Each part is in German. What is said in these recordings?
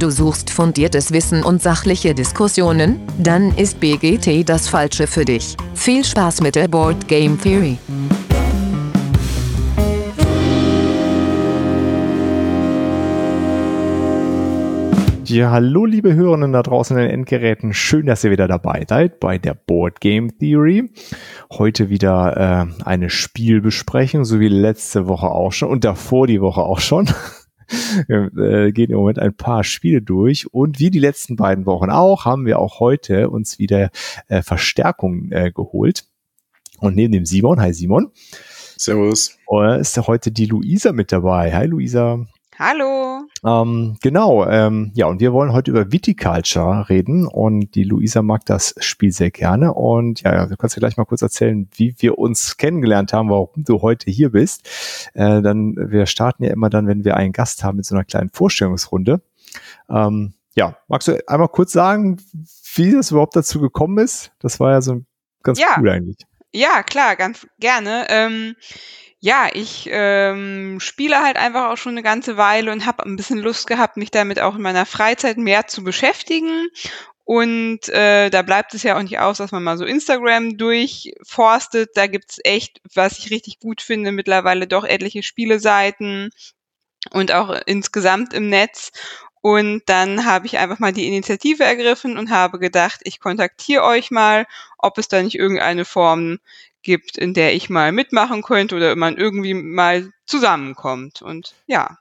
Du suchst fundiertes Wissen und sachliche Diskussionen? Dann ist BGT das Falsche für dich. Viel Spaß mit der Board Game Theory. Ja, hallo liebe Hörerinnen da draußen in den Endgeräten. Schön, dass ihr wieder dabei seid bei der Board Game Theory. Heute wieder äh, eine Spielbesprechung, so wie letzte Woche auch schon und davor die Woche auch schon. Wir äh, gehen im Moment ein paar Spiele durch und wie die letzten beiden Wochen auch, haben wir auch heute uns wieder äh, Verstärkung äh, geholt. Und neben dem Simon, hi Simon. Servus. Äh, ist heute die Luisa mit dabei. Hi Luisa. Hallo. Ähm, genau, ähm, ja, und wir wollen heute über Viticulture reden und die Luisa mag das Spiel sehr gerne und ja, du kannst ja gleich mal kurz erzählen, wie wir uns kennengelernt haben, warum du heute hier bist. Äh, dann, wir starten ja immer dann, wenn wir einen Gast haben mit so einer kleinen Vorstellungsrunde. Ähm, ja, magst du einmal kurz sagen, wie das überhaupt dazu gekommen ist? Das war ja so ganz Ja. cool eigentlich. Ja, klar, ganz gerne. Ähm, ja, ich ähm, spiele halt einfach auch schon eine ganze Weile und habe ein bisschen Lust gehabt, mich damit auch in meiner Freizeit mehr zu beschäftigen. Und äh, da bleibt es ja auch nicht aus, dass man mal so Instagram durchforstet. Da gibt's echt, was ich richtig gut finde, mittlerweile doch etliche Spieleseiten und auch insgesamt im Netz. Und dann habe ich einfach mal die Initiative ergriffen und habe gedacht, ich kontaktiere euch mal, ob es da nicht irgendeine Form gibt, in der ich mal mitmachen könnte oder man irgendwie mal zusammenkommt. Und ja,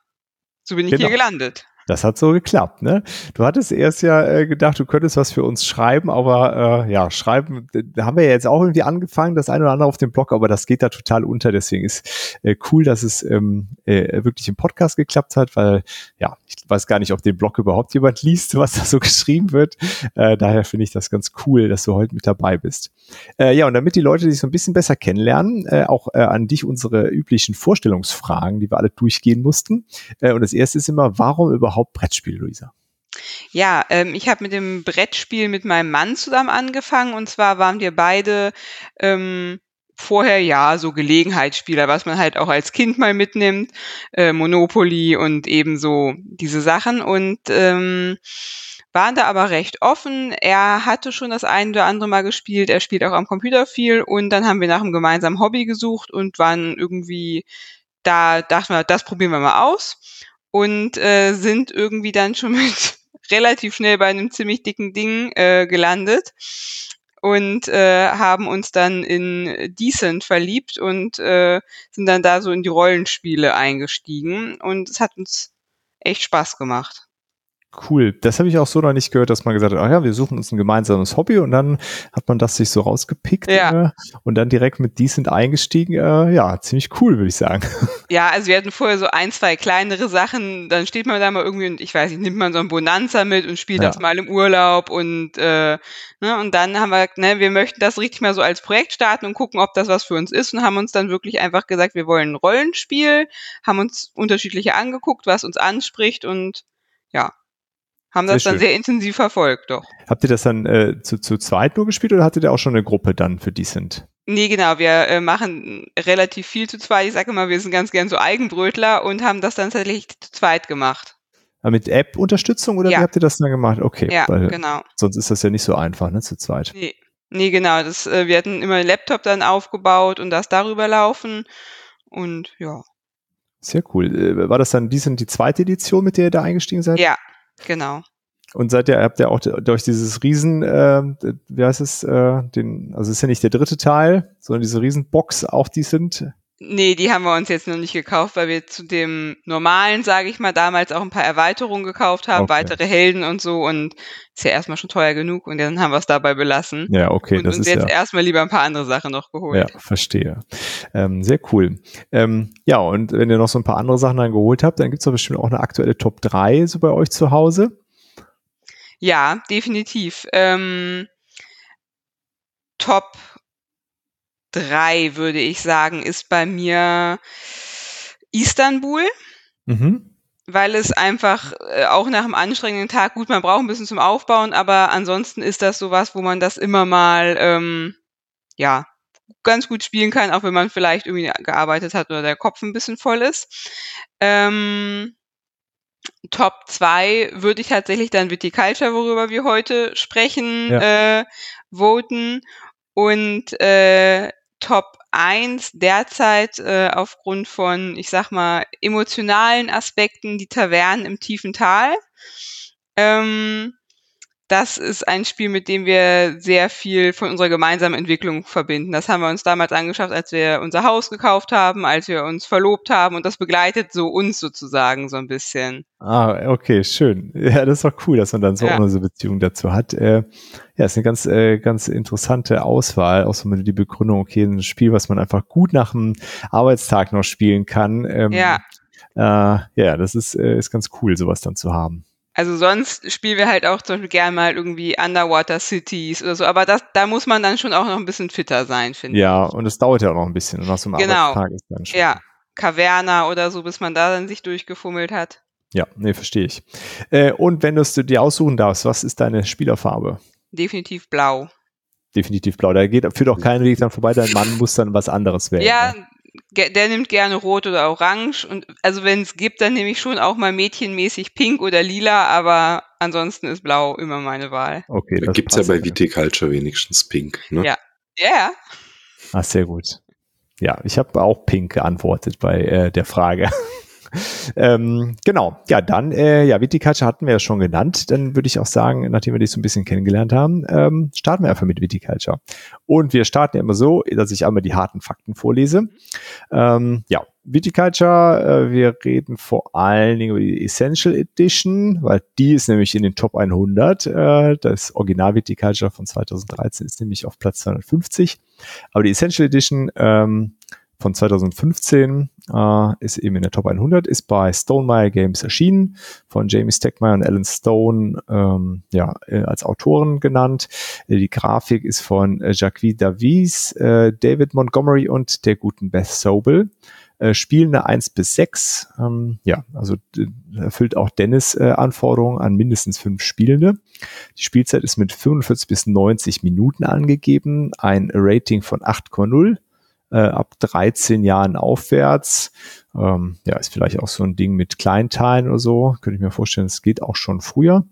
so bin ich Genau. hier gelandet. Das hat so geklappt, ne? Du hattest erst ja äh, gedacht, du könntest was für uns schreiben, aber äh, ja, schreiben, da haben wir ja jetzt auch irgendwie angefangen, das eine oder andere auf dem Blog, aber das geht da total unter. Deswegen ist äh, cool, dass es ähm, äh, wirklich im Podcast geklappt hat, weil ja, ich weiß gar nicht, ob den Blog überhaupt jemand liest, was da so geschrieben wird. Äh, daher finde ich das ganz cool, dass du heute mit dabei bist. Äh, ja, und damit die Leute dich so ein bisschen besser kennenlernen, äh, auch äh, an dich unsere üblichen Vorstellungsfragen, die wir alle durchgehen mussten. Äh, und das erste ist immer, warum überhaupt Brettspiel, Luisa? Ja, ähm, ich habe mit dem Brettspiel mit meinem Mann zusammen angefangen und zwar waren wir beide ähm, vorher ja so Gelegenheitsspieler, was man halt auch als Kind mal mitnimmt, äh, Monopoly und ebenso diese Sachen und ähm, waren da aber recht offen. Er hatte schon das ein oder andere Mal gespielt, er spielt auch am Computer viel und dann haben wir nach einem gemeinsamen Hobby gesucht und waren irgendwie da dachten wir, das probieren wir mal aus und äh, sind irgendwie dann schon mit relativ schnell bei einem ziemlich dicken Ding äh, gelandet und äh, haben uns dann in Decent verliebt und äh, sind dann da so in die Rollenspiele eingestiegen und es hat uns echt Spaß gemacht. Cool. Das habe ich auch so noch nicht gehört, dass man gesagt hat, ah ja, wir suchen uns ein gemeinsames Hobby und dann hat man das sich so rausgepickt Ja. äh, und dann direkt mit Decent eingestiegen. Äh, ja, ziemlich cool, würde ich sagen. Ja, also wir hatten vorher so ein, zwei kleinere Sachen, dann steht man da mal irgendwie und ich weiß nicht, nimmt man so ein Bonanza mit und spielt Ja. das mal im Urlaub und äh, ne, und dann haben wir, ne, wir möchten das richtig mal so als Projekt starten und gucken, ob das was für uns ist und haben uns dann wirklich einfach gesagt, wir wollen ein Rollenspiel, haben uns unterschiedliche angeguckt, was uns anspricht und ja, haben das Sehr dann schön. sehr intensiv verfolgt, doch. Habt ihr das dann äh, zu, zu zweit nur gespielt oder hattet ihr auch schon eine Gruppe dann für Decent? Nee, genau, wir äh, machen relativ viel zu zweit. Ich sage immer, wir sind ganz gern so Eigenbrötler und haben das dann tatsächlich zu zweit gemacht. Äh, mit App-Unterstützung oder Ja. wie habt ihr das dann gemacht? Okay, Ja, genau. sonst ist das ja nicht so einfach, ne, zu zweit. Nee, nee genau. Das, äh, wir hatten immer einen Laptop dann aufgebaut und das darüber laufen. Und ja, Sehr cool. Äh, war das dann Decent die zweite Edition, mit der ihr da eingestiegen seid? ja, genau. Und seid ihr, habt ihr auch durch dieses Riesen, äh, wie heißt es, äh, den, also ist ja nicht der dritte Teil, sondern diese Riesenbox, auch die sind. Nee, die haben wir uns jetzt noch nicht gekauft, weil wir zu dem normalen, sage ich mal, damals auch ein paar Erweiterungen gekauft haben, Okay. weitere Helden und so. Und ist ja erstmal schon teuer genug und dann haben wir es dabei belassen. Ja, okay, und das uns ist jetzt ja. erstmal lieber ein paar andere Sachen noch geholt. Ja, verstehe. Ähm, sehr cool. Ähm, ja, und wenn ihr noch so ein paar andere Sachen dann geholt habt, dann gibt's doch bestimmt auch eine aktuelle Top 3 so bei euch zu Hause. Ja, definitiv. Ähm, Top 3 würde ich sagen, ist bei mir Istanbul, Mhm. weil es einfach äh, auch nach einem anstrengenden Tag, gut, man braucht ein bisschen zum Aufbauen, aber ansonsten ist das sowas, wo man das immer mal, ähm, ja, ganz gut spielen kann, auch wenn man vielleicht irgendwie gearbeitet hat oder der Kopf ein bisschen voll ist. Ähm, Top 2 würde ich tatsächlich dann Viticulture, worüber wir heute sprechen, ja. äh, voten. Und äh, Top 1 derzeit äh, aufgrund von, ich sag mal, emotionalen Aspekten die Tavernen im tiefen Tal. Ähm, das ist ein Spiel, mit dem wir sehr viel von unserer gemeinsamen Entwicklung verbinden. Das haben wir uns damals angeschafft, als wir unser Haus gekauft haben, als wir uns verlobt haben und das begleitet so uns sozusagen so ein bisschen. Ah, okay, schön. Ja, das ist doch cool, dass man dann so ja. eine Beziehung dazu hat. Äh, ja, ist eine ganz, äh, ganz interessante Auswahl, auch so mit die Begründung, okay, ein Spiel, was man einfach gut nach dem Arbeitstag noch spielen kann. Ähm, ja. Äh, ja, das ist, äh, ist ganz cool, sowas dann zu haben. Also sonst spielen wir halt auch zum Beispiel gerne mal irgendwie Underwater Cities oder so, aber das, da muss man dann schon auch noch ein bisschen fitter sein, finde ich. Ja, und es dauert ja auch noch ein bisschen. Und nach so einem genau. Arbeitstag ist dann schon. Ja, Caverna oder so, bis man da dann sich durchgefummelt hat. Ja, nee, verstehe ich. Äh, und wenn du es dir aussuchen darfst, was ist deine Spielerfarbe? Definitiv blau. Definitiv blau. Da geht, führt auch kein Weg dann vorbei, dein Mann muss dann was anderes wählen. Ja, ne? Der nimmt gerne rot oder orange und also wenn es gibt, dann nehme ich schon auch mal mädchenmäßig pink oder lila, aber ansonsten ist blau immer meine Wahl. Okay, da gibt es ja bei Viticulture wenigstens pink, ne? Ja. Ja. Yeah. Ah, sehr gut. Ja, ich habe auch pink geantwortet bei äh, der Frage. Ähm, genau, ja, dann, äh, ja, Viticulture hatten wir ja schon genannt. Dann würde ich auch sagen, nachdem wir dich so ein bisschen kennengelernt haben, ähm, starten wir einfach mit Viticulture. Und wir starten ja immer so, dass ich einmal die harten Fakten vorlese. Ähm, ja, Viticulture, äh, wir reden vor allen Dingen über die Essential Edition, weil die ist nämlich in den Top 100. Äh, das Original Viticulture von 2013 ist nämlich auf Platz 250. Aber die Essential Edition ähm, von 2015 äh, ist eben in der Top 100, ist bei Stonemeyer Games erschienen, von Jamie Steckmeyer und Alan Stone ähm, ja, äh, als Autoren genannt. Äh, die Grafik ist von äh, Jacques Davies, äh, David Montgomery und der guten Beth Sobel. Äh, Spielen eine 1 bis 6. Ähm, ja, also erfüllt auch Dennis äh, Anforderungen an mindestens fünf Spielende. Die Spielzeit ist mit 45 bis 90 Minuten angegeben, ein Rating von 8,0 äh, ab 13 Jahren aufwärts. Ähm, ja, ist vielleicht auch so ein Ding mit Kleinteilen oder so. Könnte ich mir vorstellen, es geht auch schon früher.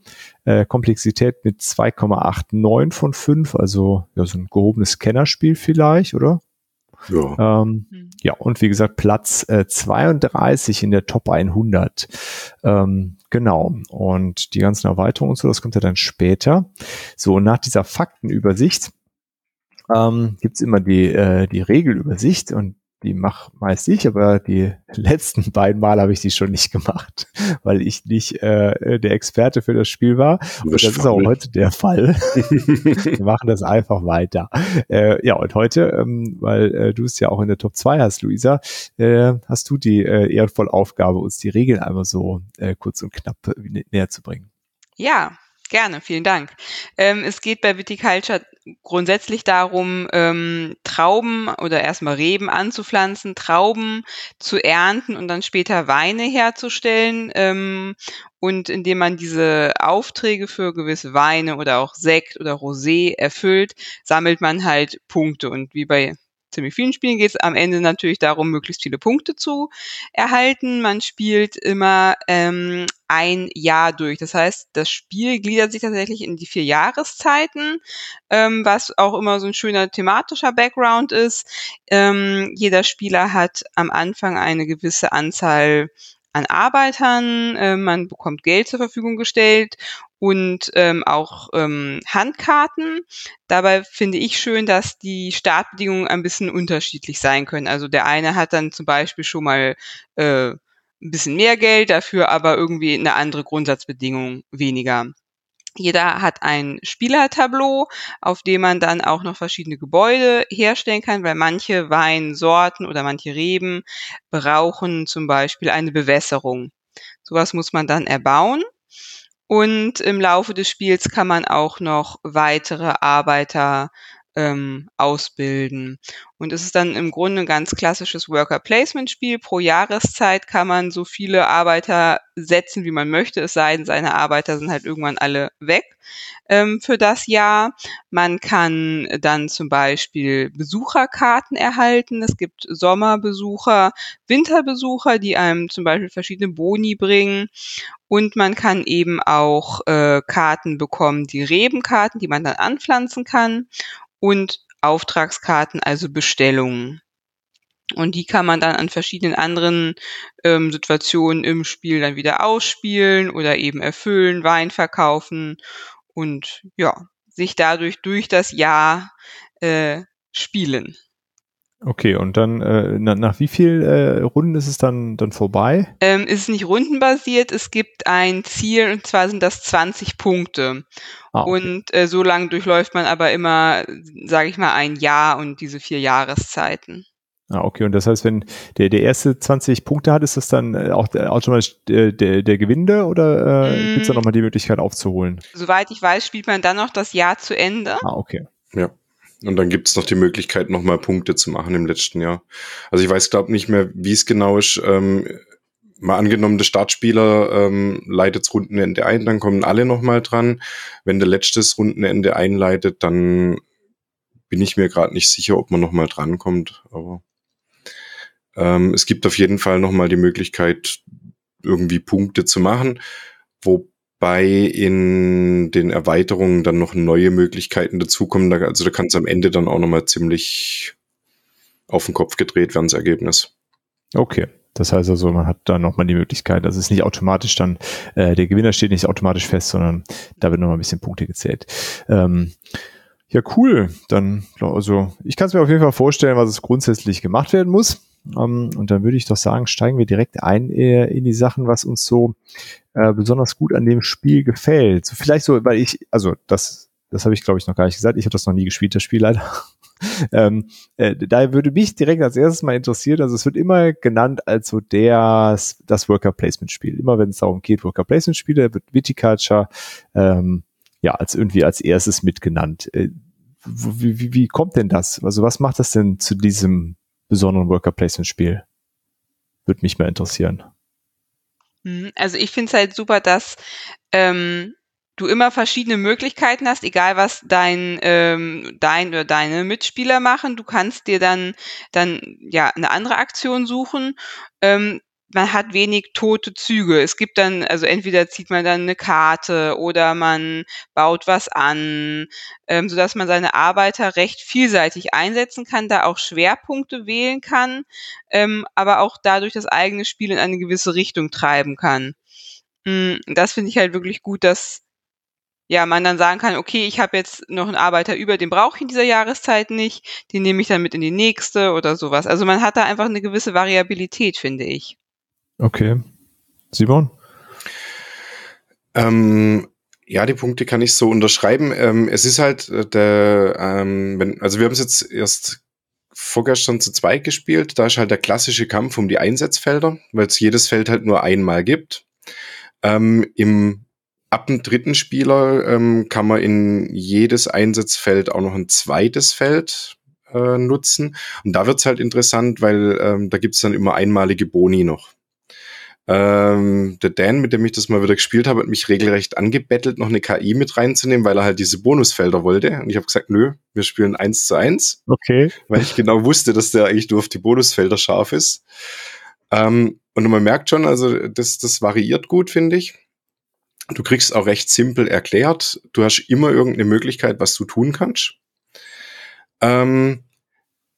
Äh, Komplexität mit 2,89 von 5, also ja, so ein gehobenes Kennerspiel vielleicht, oder? Ja. Ähm, mhm. Ja, und wie gesagt, Platz äh, 32 in der Top 100. Ähm, genau. Und die ganzen Erweiterungen und so, das kommt ja dann später. So, nach dieser Faktenübersicht ähm, gibt es immer die, äh, die Regelübersicht und die mach meist ich, aber die letzten beiden Mal habe ich die schon nicht gemacht, weil ich nicht äh, der Experte für das Spiel war. Und das ist auch heute der Fall. Wir machen das einfach weiter. Äh, ja, und heute, ähm, weil äh, du es ja auch in der Top 2 hast, Luisa, äh, hast du die äh, ehrenvolle Aufgabe, uns die Regeln einmal so äh, kurz und knapp äh, näher zu bringen. Ja, Gerne, vielen Dank. Ähm, es geht bei Viticulture grundsätzlich darum, ähm, Trauben oder erstmal Reben anzupflanzen, Trauben zu ernten und dann später Weine herzustellen. Ähm, und indem man diese Aufträge für gewisse Weine oder auch Sekt oder Rosé erfüllt, sammelt man halt Punkte. Und wie bei ziemlich vielen Spielen geht es am Ende natürlich darum, möglichst viele Punkte zu erhalten. Man spielt immer ähm, ein Jahr durch. Das heißt, das Spiel gliedert sich tatsächlich in die vier Jahreszeiten, ähm, was auch immer so ein schöner thematischer Background ist. Ähm, jeder Spieler hat am Anfang eine gewisse Anzahl an Arbeitern, äh, man bekommt Geld zur Verfügung gestellt und ähm, auch ähm, Handkarten. Dabei finde ich schön, dass die Startbedingungen ein bisschen unterschiedlich sein können. Also der eine hat dann zum Beispiel schon mal äh, ein bisschen mehr Geld, dafür aber irgendwie eine andere Grundsatzbedingung weniger. Jeder hat ein Spielertableau, auf dem man dann auch noch verschiedene Gebäude herstellen kann, weil manche Weinsorten oder manche Reben brauchen zum Beispiel eine Bewässerung. Sowas muss man dann erbauen. Und im Laufe des Spiels kann man auch noch weitere Arbeiter ähm, ausbilden. Und es ist dann im Grunde ein ganz klassisches Worker-Placement-Spiel. Pro Jahreszeit kann man so viele Arbeiter setzen, wie man möchte, es sei denn, seine Arbeiter sind halt irgendwann alle weg ähm, für das Jahr. Man kann dann zum Beispiel Besucherkarten erhalten. Es gibt Sommerbesucher, Winterbesucher, die einem zum Beispiel verschiedene Boni bringen. Und man kann eben auch äh, Karten bekommen, die Rebenkarten, die man dann anpflanzen kann. Und Auftragskarten, also Bestellungen. Und die kann man dann an verschiedenen anderen ähm, Situationen im Spiel dann wieder ausspielen oder eben erfüllen, Wein verkaufen und ja, sich dadurch durch das Jahr äh, spielen. Okay, und dann äh, nach, nach wie viel äh, Runden ist es dann, dann vorbei? Ähm, ist es nicht rundenbasiert, es gibt ein Ziel und zwar sind das 20 Punkte. Ah, okay. Und äh, so lange durchläuft man aber immer, sage ich mal, ein Jahr und diese vier Jahreszeiten. Ah, okay. Und das heißt, wenn der, der erste 20 Punkte hat, ist das dann äh, auch automatisch der, der, der Gewinne oder äh, mm. gibt es da nochmal die Möglichkeit aufzuholen? Soweit ich weiß, spielt man dann noch das Jahr zu Ende. Ah, okay. Ja. Und dann gibt es noch die Möglichkeit, nochmal Punkte zu machen im letzten Jahr. Also ich weiß, glaube nicht mehr, wie es genau ist. Ähm, mal angenommen, der Startspieler ähm, leitet das Rundenende ein, dann kommen alle nochmal dran. Wenn der letztes Rundenende einleitet, dann bin ich mir gerade nicht sicher, ob man nochmal drankommt. Aber ähm, es gibt auf jeden Fall nochmal die Möglichkeit, irgendwie Punkte zu machen. Wo bei in den Erweiterungen dann noch neue Möglichkeiten dazukommen. Also da kann es am Ende dann auch nochmal ziemlich auf den Kopf gedreht werden, das Ergebnis. Okay. Das heißt also, man hat da nochmal die Möglichkeit, also es ist nicht automatisch dann, äh, der Gewinner steht nicht automatisch fest, sondern da wird nochmal ein bisschen Punkte gezählt. Ähm, ja, cool. Dann, also ich kann es mir auf jeden Fall vorstellen, was es grundsätzlich gemacht werden muss. Ähm, und dann würde ich doch sagen, steigen wir direkt ein äh, in die Sachen, was uns so äh, besonders gut an dem Spiel gefällt. Vielleicht so, weil ich, also das, das habe ich glaube ich noch gar nicht gesagt. Ich habe das noch nie gespielt, das Spiel leider. ähm, äh, da würde mich direkt als erstes mal interessieren, also es wird immer genannt als so der, das Worker Placement Spiel. Immer wenn es darum geht, Worker Placement Spiele, wird Viticulture ähm, ja als irgendwie als erstes mitgenannt. Äh, wie, wie, wie kommt denn das? Also was macht das denn zu diesem besonderen Worker Placement Spiel? Würde mich mal interessieren. Mhm. Also ich finde es halt super, dass ähm, du immer verschiedene Möglichkeiten hast, egal was dein, ähm, dein oder deine Mitspieler machen. Du kannst dir dann, dann ja eine andere Aktion suchen. Ähm, man hat wenig tote Züge. Es gibt dann, also entweder zieht man dann eine Karte oder man baut was an, ähm, sodass man seine Arbeiter recht vielseitig einsetzen kann, da auch Schwerpunkte wählen kann, ähm, aber auch dadurch das eigene Spiel in eine gewisse Richtung treiben kann. Mhm, das finde ich halt wirklich gut, dass ja, man dann sagen kann, okay, ich habe jetzt noch einen Arbeiter über, den brauche ich in dieser Jahreszeit nicht, den nehme ich dann mit in die nächste oder sowas. Also man hat da einfach eine gewisse Variabilität, finde ich. Okay. Simon? Ähm, ja, die Punkte kann ich so unterschreiben. Ähm, es ist halt äh, der, ähm, wenn, also wir haben es jetzt erst vorgestern zu zweit gespielt. Da ist halt der klassische Kampf um die Einsatzfelder, weil es jedes Feld halt nur einmal gibt. Ähm, Im ab dem dritten Spieler ähm, kann man in jedes Einsatzfeld auch noch ein zweites Feld äh, nutzen. Und da wird's halt interessant, weil ähm, da gibt's dann immer einmalige Boni noch. Ähm, der Dan, mit dem ich das mal wieder gespielt habe, hat mich regelrecht angebettelt, noch eine KI mit reinzunehmen, weil er halt diese Bonusfelder wollte. Und ich habe gesagt, nö, wir spielen eins zu eins. Okay. Weil ich genau wusste, dass der eigentlich nur auf die Bonusfelder scharf ist. Ähm, und man merkt schon, also das, das variiert gut, finde ich. Du kriegst auch recht simpel erklärt. Du hast immer irgendeine Möglichkeit, was du tun kannst. Ähm,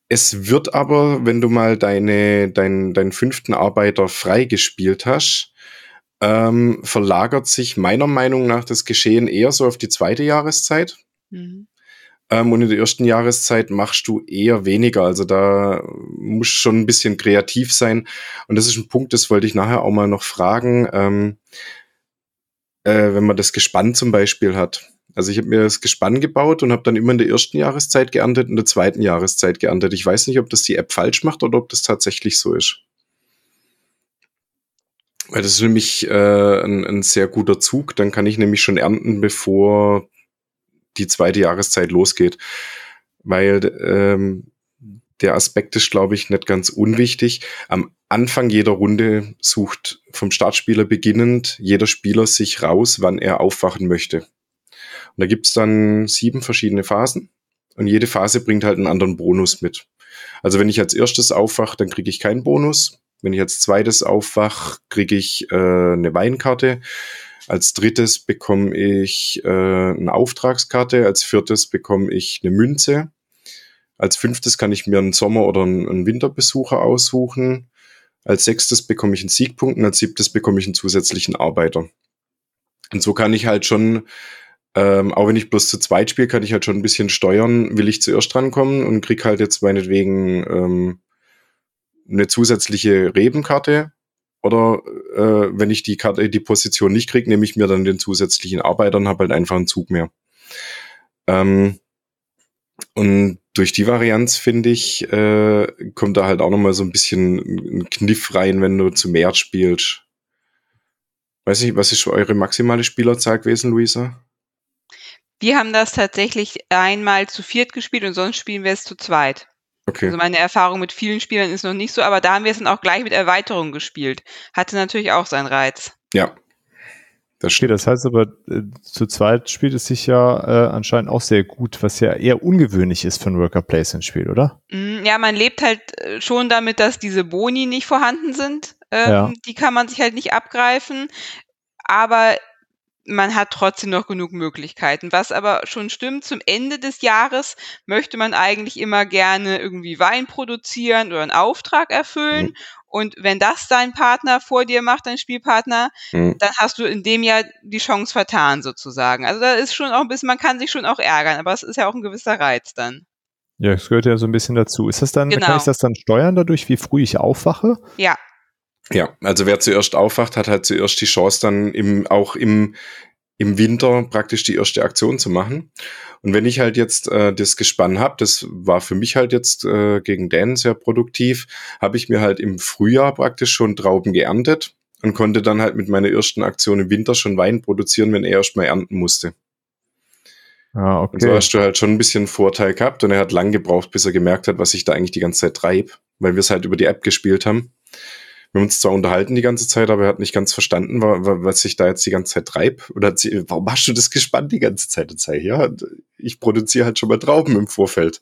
es wird aber, wenn du mal deine, dein, deinen fünften Arbeiter freigespielt hast, ähm, verlagert sich meiner Meinung nach das Geschehen eher so auf die zweite Jahreszeit. Mhm. Ähm, und in der ersten Jahreszeit machst du eher weniger. Also da musst schon ein bisschen kreativ sein. Und das ist ein Punkt, das wollte ich nachher auch mal noch fragen. Ähm, äh, wenn man das Gespann zum Beispiel hat. Also ich habe mir das Gespann gebaut und habe dann immer in der ersten Jahreszeit geerntet und in der zweiten Jahreszeit geerntet. Ich weiß nicht, ob das die App falsch macht oder ob das tatsächlich so ist. Weil das ist nämlich äh, ein, ein sehr guter Zug. Dann kann ich nämlich schon ernten, bevor die zweite Jahreszeit losgeht. weil ähm, der Aspekt ist, glaube ich, nicht ganz unwichtig. Am Anfang jeder Runde sucht vom Startspieler beginnend jeder Spieler sich raus, wann er aufwachen möchte. Und da gibt's dann sieben verschiedene Phasen und jede Phase bringt halt einen anderen Bonus mit. Also wenn ich als erstes aufwache, dann kriege ich keinen Bonus. Wenn ich als zweites aufwach, kriege ich äh, eine Weinkarte. Als drittes bekomme ich äh, eine Auftragskarte. Als viertes bekomme ich eine Münze. Als fünftes kann ich mir einen Sommer- oder einen, Winterbesucher aussuchen. Als sechstes bekomme ich einen Siegpunkt und als siebtes bekomme ich einen zusätzlichen Arbeiter. Und so kann ich halt schon, ähm, auch wenn ich bloß zu zweit spiele, kann ich halt schon ein bisschen steuern, will ich zuerst drankommen und krieg halt jetzt meinetwegen ähm, eine zusätzliche Rebenkarte. Oder äh, wenn ich die Karte, die Position nicht krieg, nehme ich mir dann den zusätzlichen Arbeiter und habe halt einfach einen Zug mehr. Ähm, und durch die Varianz, finde ich, äh, kommt da halt auch nochmal so ein bisschen ein Kniff rein, wenn du zu mehr spielst. Weiß ich, was ist eure maximale Spielerzahl gewesen, Luisa? Wir haben das tatsächlich einmal zu viert gespielt und sonst spielen wir es zu zweit. Okay. Also meine Erfahrung mit vielen Spielern ist noch nicht so, aber da haben wir es dann auch gleich mit Erweiterung gespielt. Hatte natürlich auch seinen Reiz. Ja. Das okay, das heißt aber, äh, zu zweit spielt es sich ja äh, anscheinend auch sehr gut, was ja eher ungewöhnlich ist für ein Worker Placement Spiel, oder? Mm, Ja, man lebt halt äh, schon damit, dass diese Boni nicht vorhanden sind. Ähm, Ja. Die kann man sich halt nicht abgreifen. Aber man hat trotzdem noch genug Möglichkeiten. Was aber schon stimmt, zum Ende des Jahres möchte man eigentlich immer gerne irgendwie Wein produzieren oder einen Auftrag erfüllen. Mhm. Und wenn das dein Partner vor dir macht, dein Spielpartner, Mhm. dann hast du in dem Jahr die Chance vertan sozusagen. Also da ist schon auch ein bisschen, man kann sich schon auch ärgern, aber es ist ja auch ein gewisser Reiz dann. Ja, das gehört ja so ein bisschen dazu. Ist das dann, Genau. kann ich das dann steuern dadurch, wie früh ich aufwache? Ja, Ja, also wer zuerst aufwacht, hat halt zuerst die Chance, dann im, auch im, im Winter praktisch die erste Aktion zu machen. Und wenn ich halt jetzt äh, das Gespann habe, das war für mich halt jetzt äh, gegen Dan sehr produktiv, habe ich mir halt im Frühjahr praktisch schon Trauben geerntet und konnte dann halt mit meiner ersten Aktion im Winter schon Wein produzieren, wenn er erst mal ernten musste. Ah, Und so okay. hast du halt schon ein bisschen Vorteil gehabt und er hat lang gebraucht, bis er gemerkt hat, was ich da eigentlich die ganze Zeit treibe, weil wir es halt über die App gespielt haben. Wir haben uns zwar unterhalten die ganze Zeit, aber er hat nicht ganz verstanden, wa- wa- was ich da jetzt die ganze Zeit treib. Oder warum hast du das gespannt die ganze Zeit? Und sag ich, ja, ich produziere halt schon mal Trauben im Vorfeld.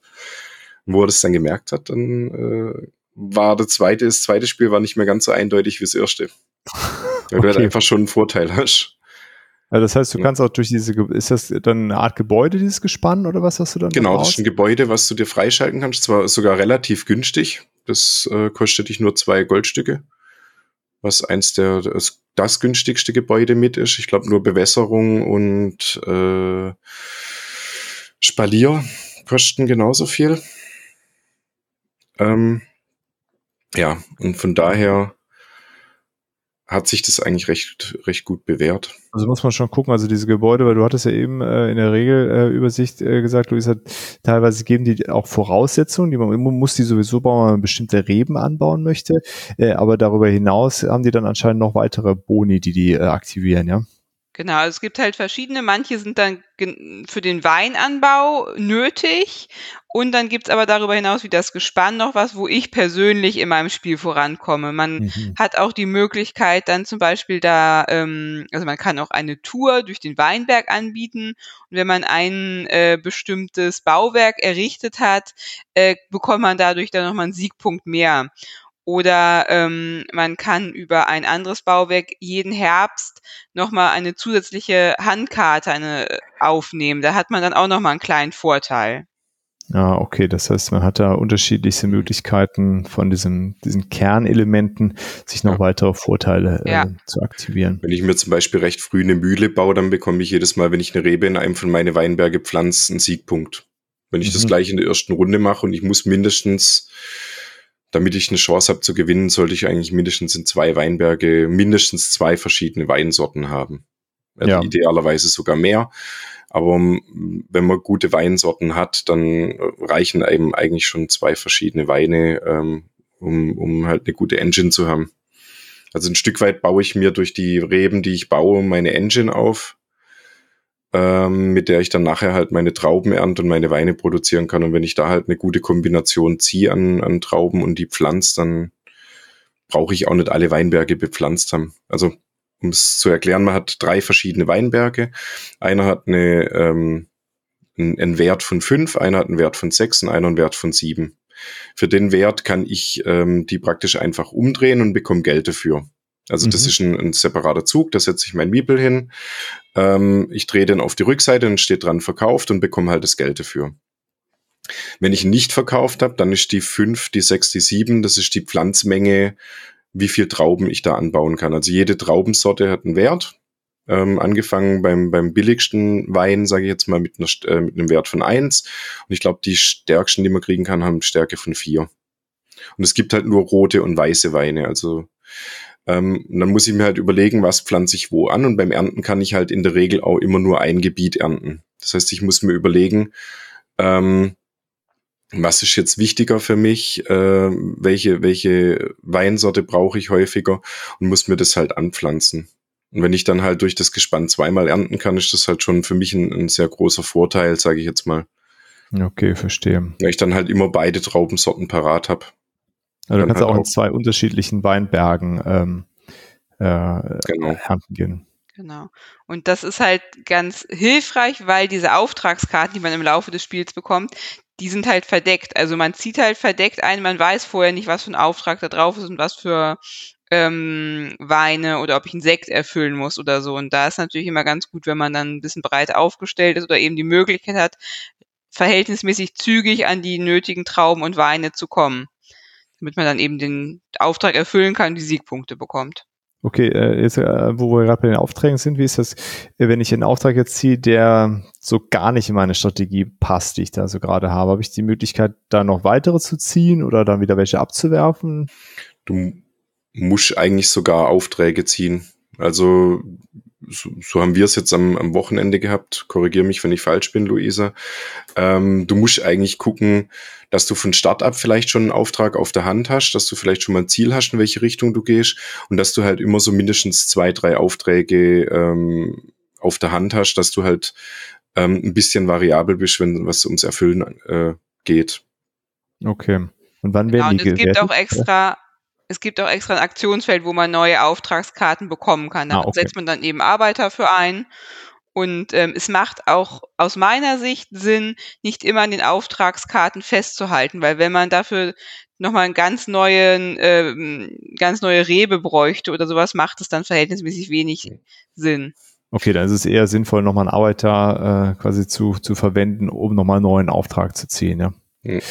Und wo er das dann gemerkt hat, dann äh, war das zweite, das zweite Spiel war nicht mehr ganz so eindeutig wie das erste. Weil du halt Okay. einfach schon einen Vorteil hast. Also das heißt, du kannst auch durch diese, ist das dann eine Art Gebäude, dieses Gespann oder was hast du dann? Genau, das ist ein Gebäude, was du dir freischalten kannst. Zwar sogar relativ günstig. Das äh, kostet dich nur zwei Goldstücke. Was eins der das, das günstigste Gebäude mit ist. Ich glaube nur Bewässerung und äh, Spalier kosten genauso viel. Ähm, ja, und von daher hat sich das eigentlich recht, recht gut bewährt. Also muss man schon gucken, also diese Gebäude, weil du hattest ja eben äh, in der Regelübersicht äh, äh, gesagt, Luis hat teilweise geben die auch Voraussetzungen, die man man muss die sowieso bauen, wenn man bestimmte Reben anbauen möchte, äh, aber darüber hinaus haben die dann anscheinend noch weitere Boni, die die äh, aktivieren, ja. Genau, es gibt halt verschiedene. Manche sind dann für den Weinanbau nötig. Und dann gibt's aber darüber hinaus wie das Gespann noch was, wo ich persönlich in meinem Spiel vorankomme. Man Mhm. hat auch die Möglichkeit, dann zum Beispiel da, ähm, also man kann auch eine Tour durch den Weinberg anbieten. Und wenn man ein äh, bestimmtes Bauwerk errichtet hat, äh, bekommt man dadurch dann nochmal einen Siegpunkt mehr. Oder ähm, man kann über ein anderes Bauwerk jeden Herbst nochmal eine zusätzliche Handkarte eine, äh, aufnehmen. Da hat man dann auch nochmal einen kleinen Vorteil. Ja, okay, das heißt, man hat da unterschiedlichste Möglichkeiten von diesem, diesen Kernelementen, sich noch Ja. weitere Vorteile äh, Ja. zu aktivieren. Wenn ich mir zum Beispiel recht früh eine Mühle baue, dann bekomme ich jedes Mal, wenn ich eine Rebe in einem von meine Weinberge pflanze, einen Siegpunkt. Wenn ich das Mhm. gleich in der ersten Runde mache und ich muss mindestens, damit ich eine Chance habe zu gewinnen, sollte ich eigentlich mindestens in zwei Weinberge mindestens zwei verschiedene Weinsorten haben. Also Ja. Idealerweise sogar mehr. Aber wenn man gute Weinsorten hat, dann reichen eben eigentlich schon zwei verschiedene Weine, ähm, um, um halt eine gute Engine zu haben. Also ein Stück weit baue ich mir durch die Reben, die ich baue, meine Engine auf. Ähm, mit der ich dann nachher halt meine Trauben ernte und meine Weine produzieren kann. Und wenn ich da halt eine gute Kombination ziehe an, an Trauben und die pflanze, dann brauche ich auch nicht alle Weinberge bepflanzt haben. Also um es zu erklären, man hat drei verschiedene Weinberge. Einer hat eine, ähm, einen, Wert von fünf, einer hat einen Wert von sechs und einer einen Wert von sieben. Für den Wert kann ich ähm, die praktisch einfach umdrehen und bekomme Geld dafür. Also das mhm. ist ein, ein, separater Zug, da setze ich mein Miepel hin, ähm, ich drehe den auf die Rückseite und steht dran verkauft und bekomme halt das Geld dafür. Wenn ich nicht verkauft habe, dann ist die 5, die 6, die 7, das ist die Pflanzmenge, wie viel Trauben ich da anbauen kann. Also jede Traubensorte hat einen Wert. Ähm, angefangen beim, beim billigsten Wein, sage ich jetzt mal, mit, einer, äh, mit einem Wert von 1. Und ich glaube, die stärksten, die man kriegen kann, haben Stärke von 4. Und es gibt halt nur rote und weiße Weine. Also ähm, dann muss ich mir halt überlegen, was pflanze ich wo an. Und beim Ernten kann ich halt in der Regel auch immer nur ein Gebiet ernten. Das heißt, ich muss mir überlegen, ähm, was ist jetzt wichtiger für mich, äh, welche, welche Weinsorte brauche ich häufiger und muss mir das halt anpflanzen. Und wenn ich dann halt durch das Gespann zweimal ernten kann, ist das halt schon für mich ein, ein sehr großer Vorteil, sage ich jetzt mal. Okay, verstehe. Weil ich dann halt immer beide Traubensorten parat habe. Also du kannst halt auch in zwei unterschiedlichen Weinbergen ähm, äh, genau. ernten gehen. Genau. Und das ist halt ganz hilfreich, weil diese Auftragskarten, die man im Laufe des Spiels bekommt, die sind halt verdeckt. Also man zieht halt verdeckt ein, man weiß vorher nicht, was für ein Auftrag da drauf ist und was für ähm, Weine oder ob ich einen Sekt erfüllen muss oder so. Und da ist natürlich immer ganz gut, wenn man dann ein bisschen breit aufgestellt ist oder eben die Möglichkeit hat, verhältnismäßig zügig an die nötigen Trauben und Weine zu kommen damit man dann eben den Auftrag erfüllen kann und die Siegpunkte bekommt. Okay, äh, jetzt, äh, wo wir gerade bei den Aufträgen sind, wie ist das, äh, wenn ich einen Auftrag jetzt ziehe, der so gar nicht in meine Strategie passt, die ich da so gerade habe, habe ich die Möglichkeit, da noch weitere zu ziehen oder dann wieder welche abzuwerfen? Du musst eigentlich sogar Aufträge ziehen. Also so, so haben wir es jetzt am, am Wochenende gehabt. Korrigiere mich, wenn ich falsch bin, Luisa. Ähm, du musst eigentlich gucken, dass du von Start ab vielleicht schon einen Auftrag auf der Hand hast, dass du vielleicht schon mal ein Ziel hast, in welche Richtung du gehst und dass du halt immer so mindestens zwei, drei Aufträge ähm, auf der Hand hast, dass du halt ähm, ein bisschen variabel bist, wenn was ums Erfüllen äh, geht. Okay. Und wann werden genau, die und es gibt auch extra es gibt auch extra ein Aktionsfeld, wo man neue Auftragskarten bekommen kann. Da ah, okay. setzt man dann eben Arbeiter für ein. Und ähm, es macht auch aus meiner Sicht Sinn, nicht immer an den Auftragskarten festzuhalten, weil wenn man dafür nochmal einen ganz neuen, ähm, ganz neue Rebe bräuchte oder sowas, macht es dann verhältnismäßig wenig Sinn. Okay, dann ist es eher sinnvoll, nochmal einen Arbeiter äh, quasi zu, zu verwenden, um nochmal einen neuen Auftrag zu ziehen, ja. Mhm.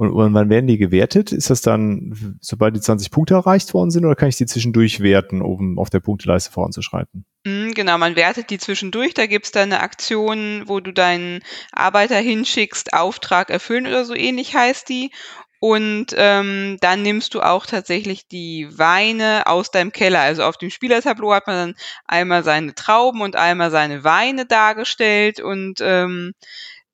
Und, und wann werden die gewertet? Ist das dann, sobald die 20 Punkte erreicht worden sind, oder kann ich die zwischendurch werten, um auf der Punkteleiste voranzuschreiten? Mhm, genau, man wertet die zwischendurch. Da gibt's dann eine Aktion, wo du deinen Arbeiter hinschickst, Auftrag erfüllen oder so ähnlich heißt die. Und ähm, dann nimmst du auch tatsächlich die Weine aus deinem Keller. Also auf dem Spielertableau hat man dann einmal seine Trauben und einmal seine Weine dargestellt und ähm,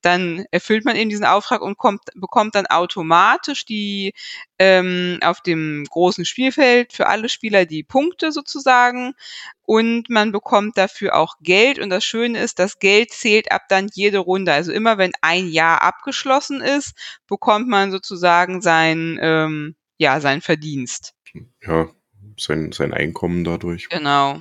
dann erfüllt man eben diesen Auftrag und kommt, bekommt dann automatisch die ähm, auf dem großen Spielfeld für alle Spieler die Punkte sozusagen und man bekommt dafür auch Geld und das Schöne ist, das Geld zählt ab dann jede Runde. Also immer wenn ein Jahr abgeschlossen ist, bekommt man sozusagen sein ähm, ja sein Verdienst. Ja, sein, sein Einkommen dadurch. Genau.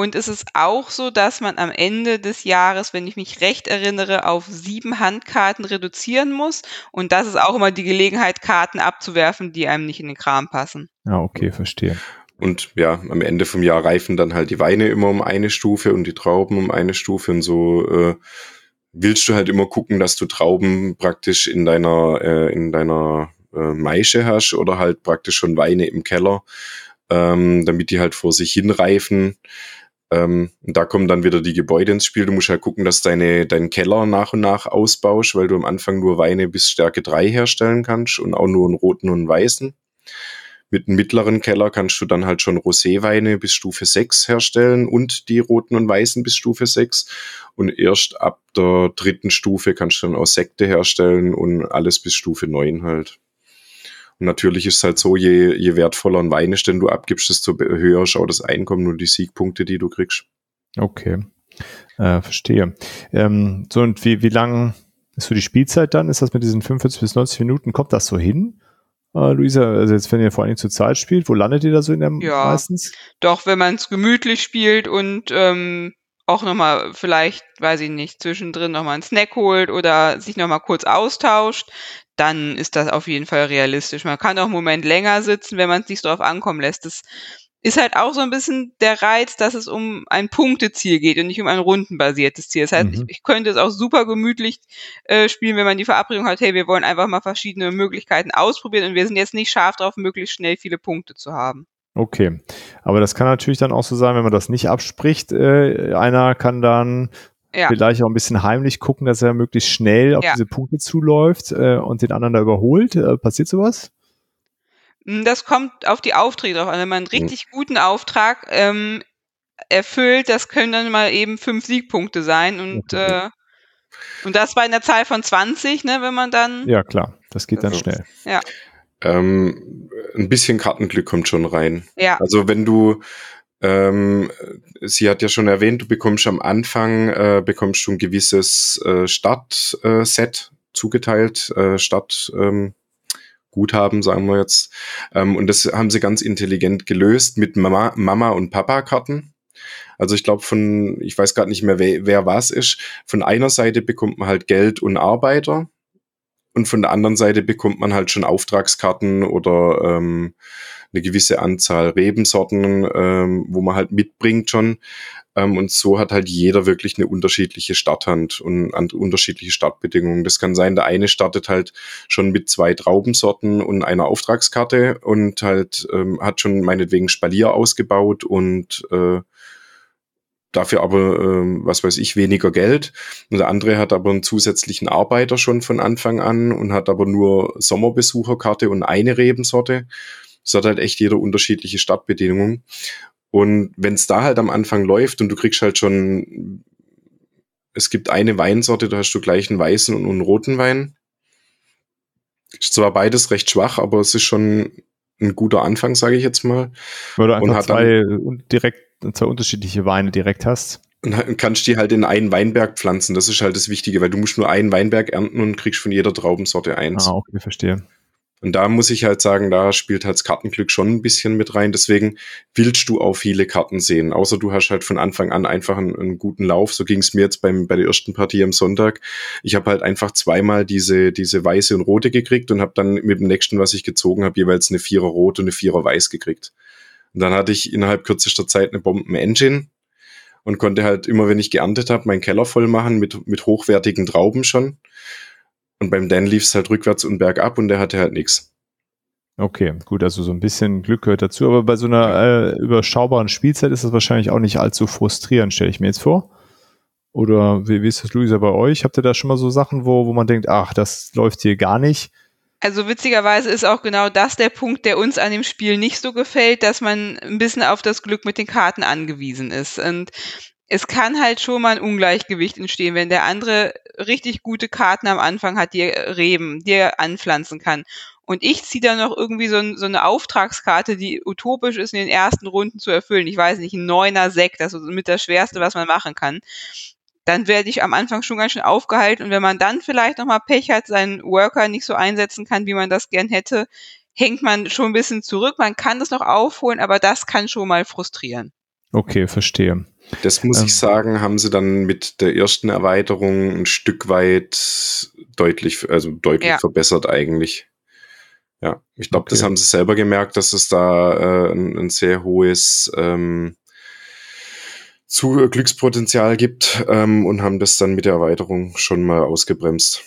Und es ist auch so, dass man am Ende des Jahres, wenn ich mich recht erinnere, auf sieben Handkarten reduzieren muss. Und das ist auch immer die Gelegenheit, Karten abzuwerfen, die einem nicht in den Kram passen. Ja, okay, verstehe. Und ja, am Ende vom Jahr reifen dann halt die Weine immer um eine Stufe und die Trauben um eine Stufe und so äh, willst du halt immer gucken, dass du Trauben praktisch in deiner äh, in deiner äh, Maische hast oder halt praktisch schon Weine im Keller, ähm, damit die halt vor sich hinreifen. Ähm, da kommen dann wieder die Gebäude ins Spiel. Du musst halt gucken, dass deine, deinen Keller nach und nach ausbaust, weil du am Anfang nur Weine bis Stärke 3 herstellen kannst und auch nur einen roten und einen weißen. Mit einem mittleren Keller kannst du dann halt schon Roséweine bis Stufe 6 herstellen und die roten und weißen bis Stufe 6. Und erst ab der dritten Stufe kannst du dann auch Sekte herstellen und alles bis Stufe 9 halt. Und natürlich ist es halt so, je, je wertvoller ein Wein ist, den du abgibst, desto höher schaut das Einkommen und die Siegpunkte, die du kriegst. Okay. Äh, verstehe. Ähm, so, und wie, wie lang ist so die Spielzeit dann? Ist das mit diesen 45 bis 90 Minuten, kommt das so hin? Uh, Luisa, also jetzt, wenn ihr vor allem zur Zeit spielt, wo landet ihr da so in der Ja. meistens? Doch, wenn man es gemütlich spielt und ähm, auch nochmal vielleicht, weiß ich nicht, zwischendrin nochmal einen Snack holt oder sich nochmal kurz austauscht, dann ist das auf jeden Fall realistisch. Man kann auch einen Moment länger sitzen, wenn man es nicht drauf ankommen lässt. Das ist halt auch so ein bisschen der Reiz, dass es um ein Punkteziel geht und nicht um ein rundenbasiertes Ziel. Das heißt, Mhm. ich, ich könnte es auch super gemütlich äh, spielen, wenn man die Verabredung hat, hey, wir wollen einfach mal verschiedene Möglichkeiten ausprobieren und wir sind jetzt nicht scharf drauf, möglichst schnell viele Punkte zu haben. Okay. Aber das kann natürlich dann auch so sein, wenn man das nicht abspricht. Äh, einer kann dann Ja. vielleicht auch ein bisschen heimlich gucken, dass er möglichst schnell auf Ja. diese Punkte zuläuft äh, und den anderen da überholt. Äh, passiert sowas? Mm, Das kommt auf die Aufträge drauf an. Wenn man einen Mhm. richtig guten Auftrag ähm, erfüllt, das können dann mal eben fünf Siegpunkte sein und Okay. äh, und das in der Zahl von 20, ne, wenn man dann Ja, klar. Das geht dann Also- schnell. Ähm, ein bisschen Kartenglück kommt schon rein. ja, Also wenn du, ähm, sie hat ja schon erwähnt, du bekommst am Anfang, äh, bekommst du ein gewisses äh, Stadtset zugeteilt, äh, Stadt, ähm, sagen wir jetzt. Ähm, und das haben sie ganz intelligent gelöst mit Mama, Mama und Papa-Karten. Also ich glaube von, ich weiß gerade nicht mehr, wer, wer was ist. Von einer Seite bekommt man halt Geld und Arbeiter und von der anderen Seite bekommt man halt schon Auftragskarten oder ähm, eine gewisse Anzahl Rebensorten, ähm, wo man halt mitbringt schon. Ähm, und so hat halt jeder wirklich eine unterschiedliche Starthand und an, unterschiedliche Startbedingungen. Das kann sein, der eine startet halt schon mit zwei Traubensorten und einer Auftragskarte und halt ähm, hat schon meinetwegen Spalier ausgebaut und äh, dafür aber, ähm, was weiß ich, weniger Geld. Und der andere hat aber einen zusätzlichen Arbeiter schon von Anfang an und hat aber nur Sommerbesucherkarte und eine Rebensorte. Es hat halt echt jeder unterschiedliche Startbedingungen. Und wenn es da halt am Anfang läuft und du kriegst halt schon, es gibt eine Weinsorte, da hast du gleich einen weißen und einen roten Wein. Ist zwar beides recht schwach, aber es ist schon ein guter Anfang, sage ich jetzt mal. Weil du einfach hat dann- zwei, un- direkt, zwei unterschiedliche Weine direkt hast. Und kannst die halt in einen Weinberg pflanzen. Das ist halt das Wichtige, weil du musst nur einen Weinberg ernten und kriegst von jeder Traubensorte eins. Ah, okay, verstehe. Und da muss ich halt sagen, da spielt halt das Kartenglück schon ein bisschen mit rein. Deswegen willst du auch viele Karten sehen. Außer du hast halt von Anfang an einfach einen, einen guten Lauf. So ging es mir jetzt beim, bei der ersten Partie am Sonntag. Ich habe halt einfach zweimal diese, diese weiße und rote gekriegt und habe dann mit dem nächsten, was ich gezogen habe, jeweils eine Vierer Rot und eine Vierer Weiß gekriegt. Und dann hatte ich innerhalb kürzester Zeit eine Bomben-Engine und konnte halt immer, wenn ich geerntet habe, meinen Keller voll machen mit, mit hochwertigen Trauben schon. Und beim Dan lief es halt rückwärts und bergab und der hatte halt nichts. Okay, gut, also so ein bisschen Glück gehört dazu, aber bei so einer äh, überschaubaren Spielzeit ist das wahrscheinlich auch nicht allzu frustrierend, stelle ich mir jetzt vor. Oder wie, wie ist das, Luisa, bei euch? Habt ihr da schon mal so Sachen, wo, wo man denkt, ach, das läuft hier gar nicht? Also witzigerweise ist auch genau das der Punkt, der uns an dem Spiel nicht so gefällt, dass man ein bisschen auf das Glück mit den Karten angewiesen ist. Und es kann halt schon mal ein Ungleichgewicht entstehen, wenn der andere richtig gute Karten am Anfang hat, die er Reben, die er anpflanzen kann. Und ich ziehe dann noch irgendwie so, ein, so eine Auftragskarte, die utopisch ist, in den ersten Runden zu erfüllen. Ich weiß nicht, ein neuner Sekt, das ist mit das Schwerste, was man machen kann. Dann werde ich am Anfang schon ganz schön aufgehalten. Und wenn man dann vielleicht nochmal Pech hat, seinen Worker nicht so einsetzen kann, wie man das gern hätte, hängt man schon ein bisschen zurück. Man kann das noch aufholen, aber das kann schon mal frustrieren. Okay, verstehe. Das muss Ähm. ich sagen, haben sie dann mit der ersten Erweiterung ein Stück weit deutlich, also deutlich Ja. verbessert eigentlich. Ja, ich glaube, das Okay. haben sie selber gemerkt, dass es da äh, ein, ein sehr hohes ähm, zu Glückspotenzial gibt ähm, und haben das dann mit der Erweiterung schon mal ausgebremst.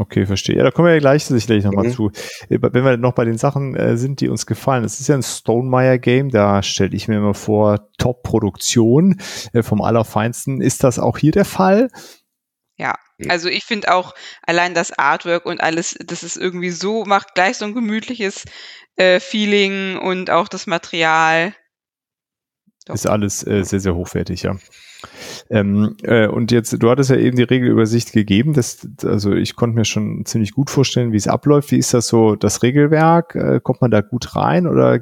Okay, verstehe. Ja, da kommen wir ja gleich sicherlich nochmal Mhm. zu. Äh, Wenn wir noch bei den Sachen äh, sind, die uns gefallen. Es ist ja ein Stonemeyer-Game, da stelle ich mir immer vor, Top-Produktion äh, vom Allerfeinsten. Ist das auch hier der Fall? Ja, also ich finde auch allein das Artwork und alles, das ist irgendwie so, macht gleich so ein gemütliches äh, Feeling und auch das Material. Doch. Ist alles äh, sehr, sehr hochwertig, ja. Ähm, äh, und jetzt, du hattest ja eben die Regelübersicht gegeben. Das, also ich konnte mir schon ziemlich gut vorstellen, wie es abläuft. Wie ist das so, das Regelwerk? Äh, kommt man da gut rein oder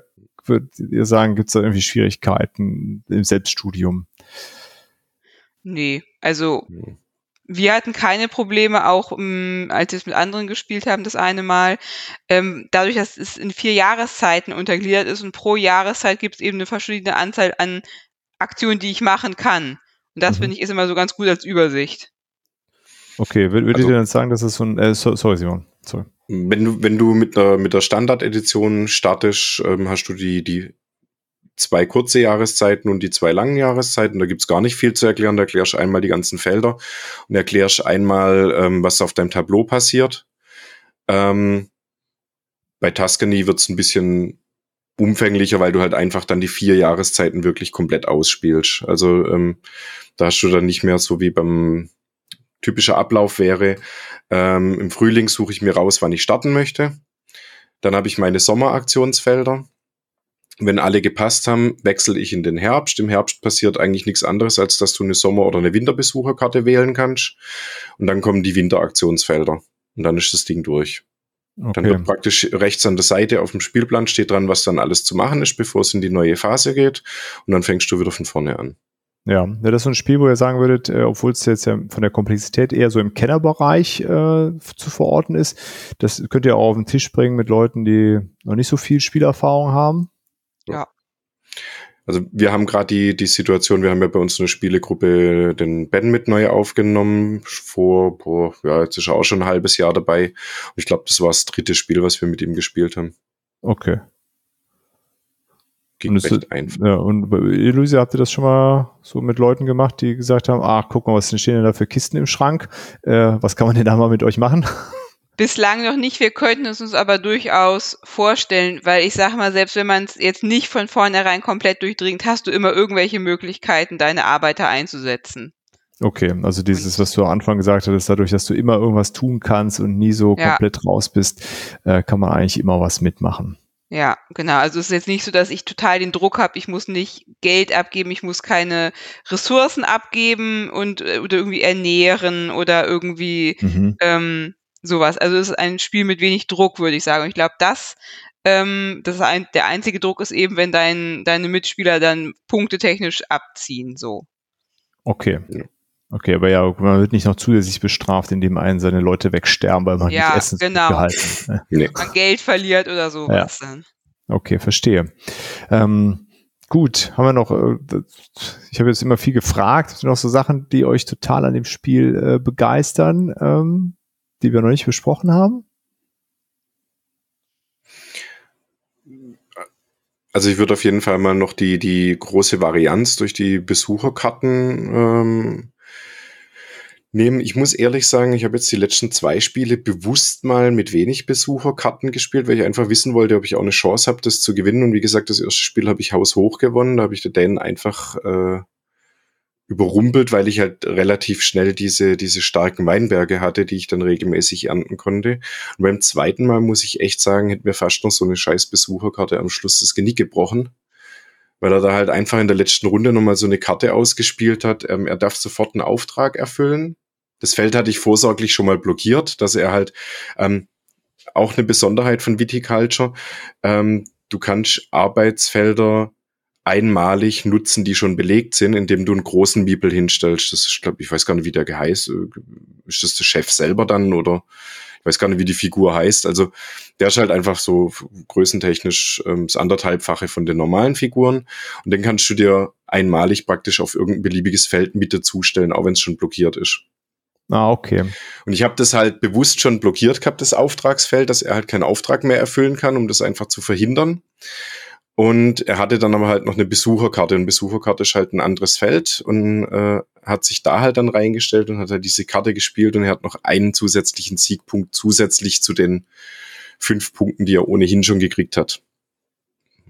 würdet ihr sagen, gibt es da irgendwie Schwierigkeiten im Selbststudium? Nee, also hm. wir hatten keine Probleme, auch um, als wir es mit anderen gespielt haben, das eine Mal. Ähm, dadurch, dass es in vier Jahreszeiten untergliedert ist und pro Jahreszeit gibt es eben eine verschiedene Anzahl an Aktionen, die ich machen kann. Und das mhm. finde ich ist immer so ganz gut als Übersicht. Okay, würdet also, ihr dann sagen, dass es so ein, äh, sorry Simon, sorry. Wenn du, wenn du mit der, mit der Standard-Edition startest, ähm, hast du die, die zwei kurze Jahreszeiten und die zwei langen Jahreszeiten. Da gibt's gar nicht viel zu erklären. Da erklärst du einmal die ganzen Felder und erklärst einmal, ähm, was auf deinem Tableau passiert. Ähm, bei Tuscany wird's ein bisschen umfänglicher, weil du halt einfach dann die vier Jahreszeiten wirklich komplett ausspielst. Also ähm, da hast du dann nicht mehr so wie beim typischer Ablauf wäre, ähm, im Frühling suche ich mir raus, wann ich starten möchte. Dann habe ich meine Sommeraktionsfelder. Wenn alle gepasst haben, wechsle ich in den Herbst. Im Herbst passiert eigentlich nichts anderes, als dass du eine Sommer- oder eine Winterbesucherkarte wählen kannst. Und dann kommen die Winteraktionsfelder. Und dann ist das Ding durch. Okay. Dann wird praktisch rechts an der Seite auf dem Spielplan steht dran, was dann alles zu machen ist, bevor es in die neue Phase geht. Und dann fängst du wieder von vorne an. Ja, das so ein Spiel, wo ihr sagen würdet, äh, obwohl es jetzt ja von der Komplexität eher so im Kennerbereich äh, zu verorten ist, das könnt ihr auch auf den Tisch bringen mit Leuten, die noch nicht so viel Spielerfahrung haben? Ja. Also wir haben gerade die, die Situation, wir haben ja bei uns eine Spielegruppe den Ben mit neu aufgenommen, vor, boah, ja, jetzt ist er auch schon ein halbes Jahr dabei. Und ich glaube, das war das dritte Spiel, was wir mit ihm gespielt haben. Okay. Ging und recht ist, einfach. Ja, und Elusia, habt ihr das schon mal so mit Leuten gemacht, die gesagt haben, ach, guck mal, was stehen denn da für Kisten im Schrank? Äh, was kann man denn da mal mit euch machen? Bislang noch nicht, wir könnten es uns aber durchaus vorstellen, weil ich sage mal, selbst wenn man es jetzt nicht von vornherein komplett durchdringt, hast du immer irgendwelche Möglichkeiten, deine Arbeiter einzusetzen. Okay, also dieses, was du am Anfang gesagt hattest, dadurch, dass du immer irgendwas tun kannst und nie so ja. komplett raus bist, äh, kann man eigentlich immer was mitmachen. Ja, genau. Also es ist jetzt nicht so, dass ich total den Druck habe, ich muss nicht Geld abgeben, ich muss keine Ressourcen abgeben und äh, oder irgendwie ernähren oder irgendwie mhm. ähm, sowas. Also es ist ein Spiel mit wenig Druck, würde ich sagen. Und ich glaube, das, ähm, das ist ein, der einzige Druck ist eben, wenn dein, deine Mitspieler dann punktetechnisch abziehen. So. Okay. Ja. Okay, aber ja, man wird nicht noch zusätzlich bestraft, indem einen seine Leute wegsterben, weil man ja, nicht Essen genau. gehalten ne? nee. man Geld verliert oder sowas ja. dann. Okay, verstehe. Ähm, gut, haben wir noch, äh, ich habe jetzt immer viel gefragt, noch so Sachen, die euch total an dem Spiel äh, begeistern, ähm, die wir noch nicht besprochen haben? Also ich würde auf jeden Fall mal noch die, die große Varianz durch die Besucherkarten ähm, nehmen. Ich muss ehrlich sagen, ich habe jetzt die letzten zwei Spiele bewusst mal mit wenig Besucherkarten gespielt, weil ich einfach wissen wollte, ob ich auch eine Chance habe, das zu gewinnen. Und wie gesagt, das erste Spiel habe ich haushoch gewonnen. Da habe ich den einfach äh, überrumpelt, weil ich halt relativ schnell diese, diese starken Weinberge hatte, die ich dann regelmäßig ernten konnte. Und beim zweiten Mal muss ich echt sagen, hätte mir fast noch so eine scheiß Besucherkarte am Schluss das Genick gebrochen weil er da halt einfach in der letzten Runde nochmal so eine Karte ausgespielt hat. Ähm, er darf sofort einen Auftrag erfüllen. Das Feld hatte ich vorsorglich schon mal blockiert, dass er halt ähm, auch eine Besonderheit von Viticulture. Ähm, du kannst Arbeitsfelder einmalig nutzen, die schon belegt sind, indem du einen großen Miepel hinstellst. Das ist, glaube ich, weiß gar nicht, wie der geheißt. Ist das der Chef selber dann oder ich weiß gar nicht, wie die Figur heißt. Also der ist halt einfach so größentechnisch ähm, das anderthalbfache von den normalen Figuren. Und den kannst du dir einmalig praktisch auf irgendein beliebiges Feld mit dazustellen, auch wenn es schon blockiert ist. Ah, okay. Und ich habe das halt bewusst schon blockiert gehabt, das Auftragsfeld, dass er halt keinen Auftrag mehr erfüllen kann, um das einfach zu verhindern. Und er hatte dann aber halt noch eine Besucherkarte. Und Besucherkarte ist halt ein anderes Feld und äh, hat sich da halt dann reingestellt und hat halt diese Karte gespielt und er hat noch einen zusätzlichen Siegpunkt zusätzlich zu den fünf Punkten, die er ohnehin schon gekriegt hat.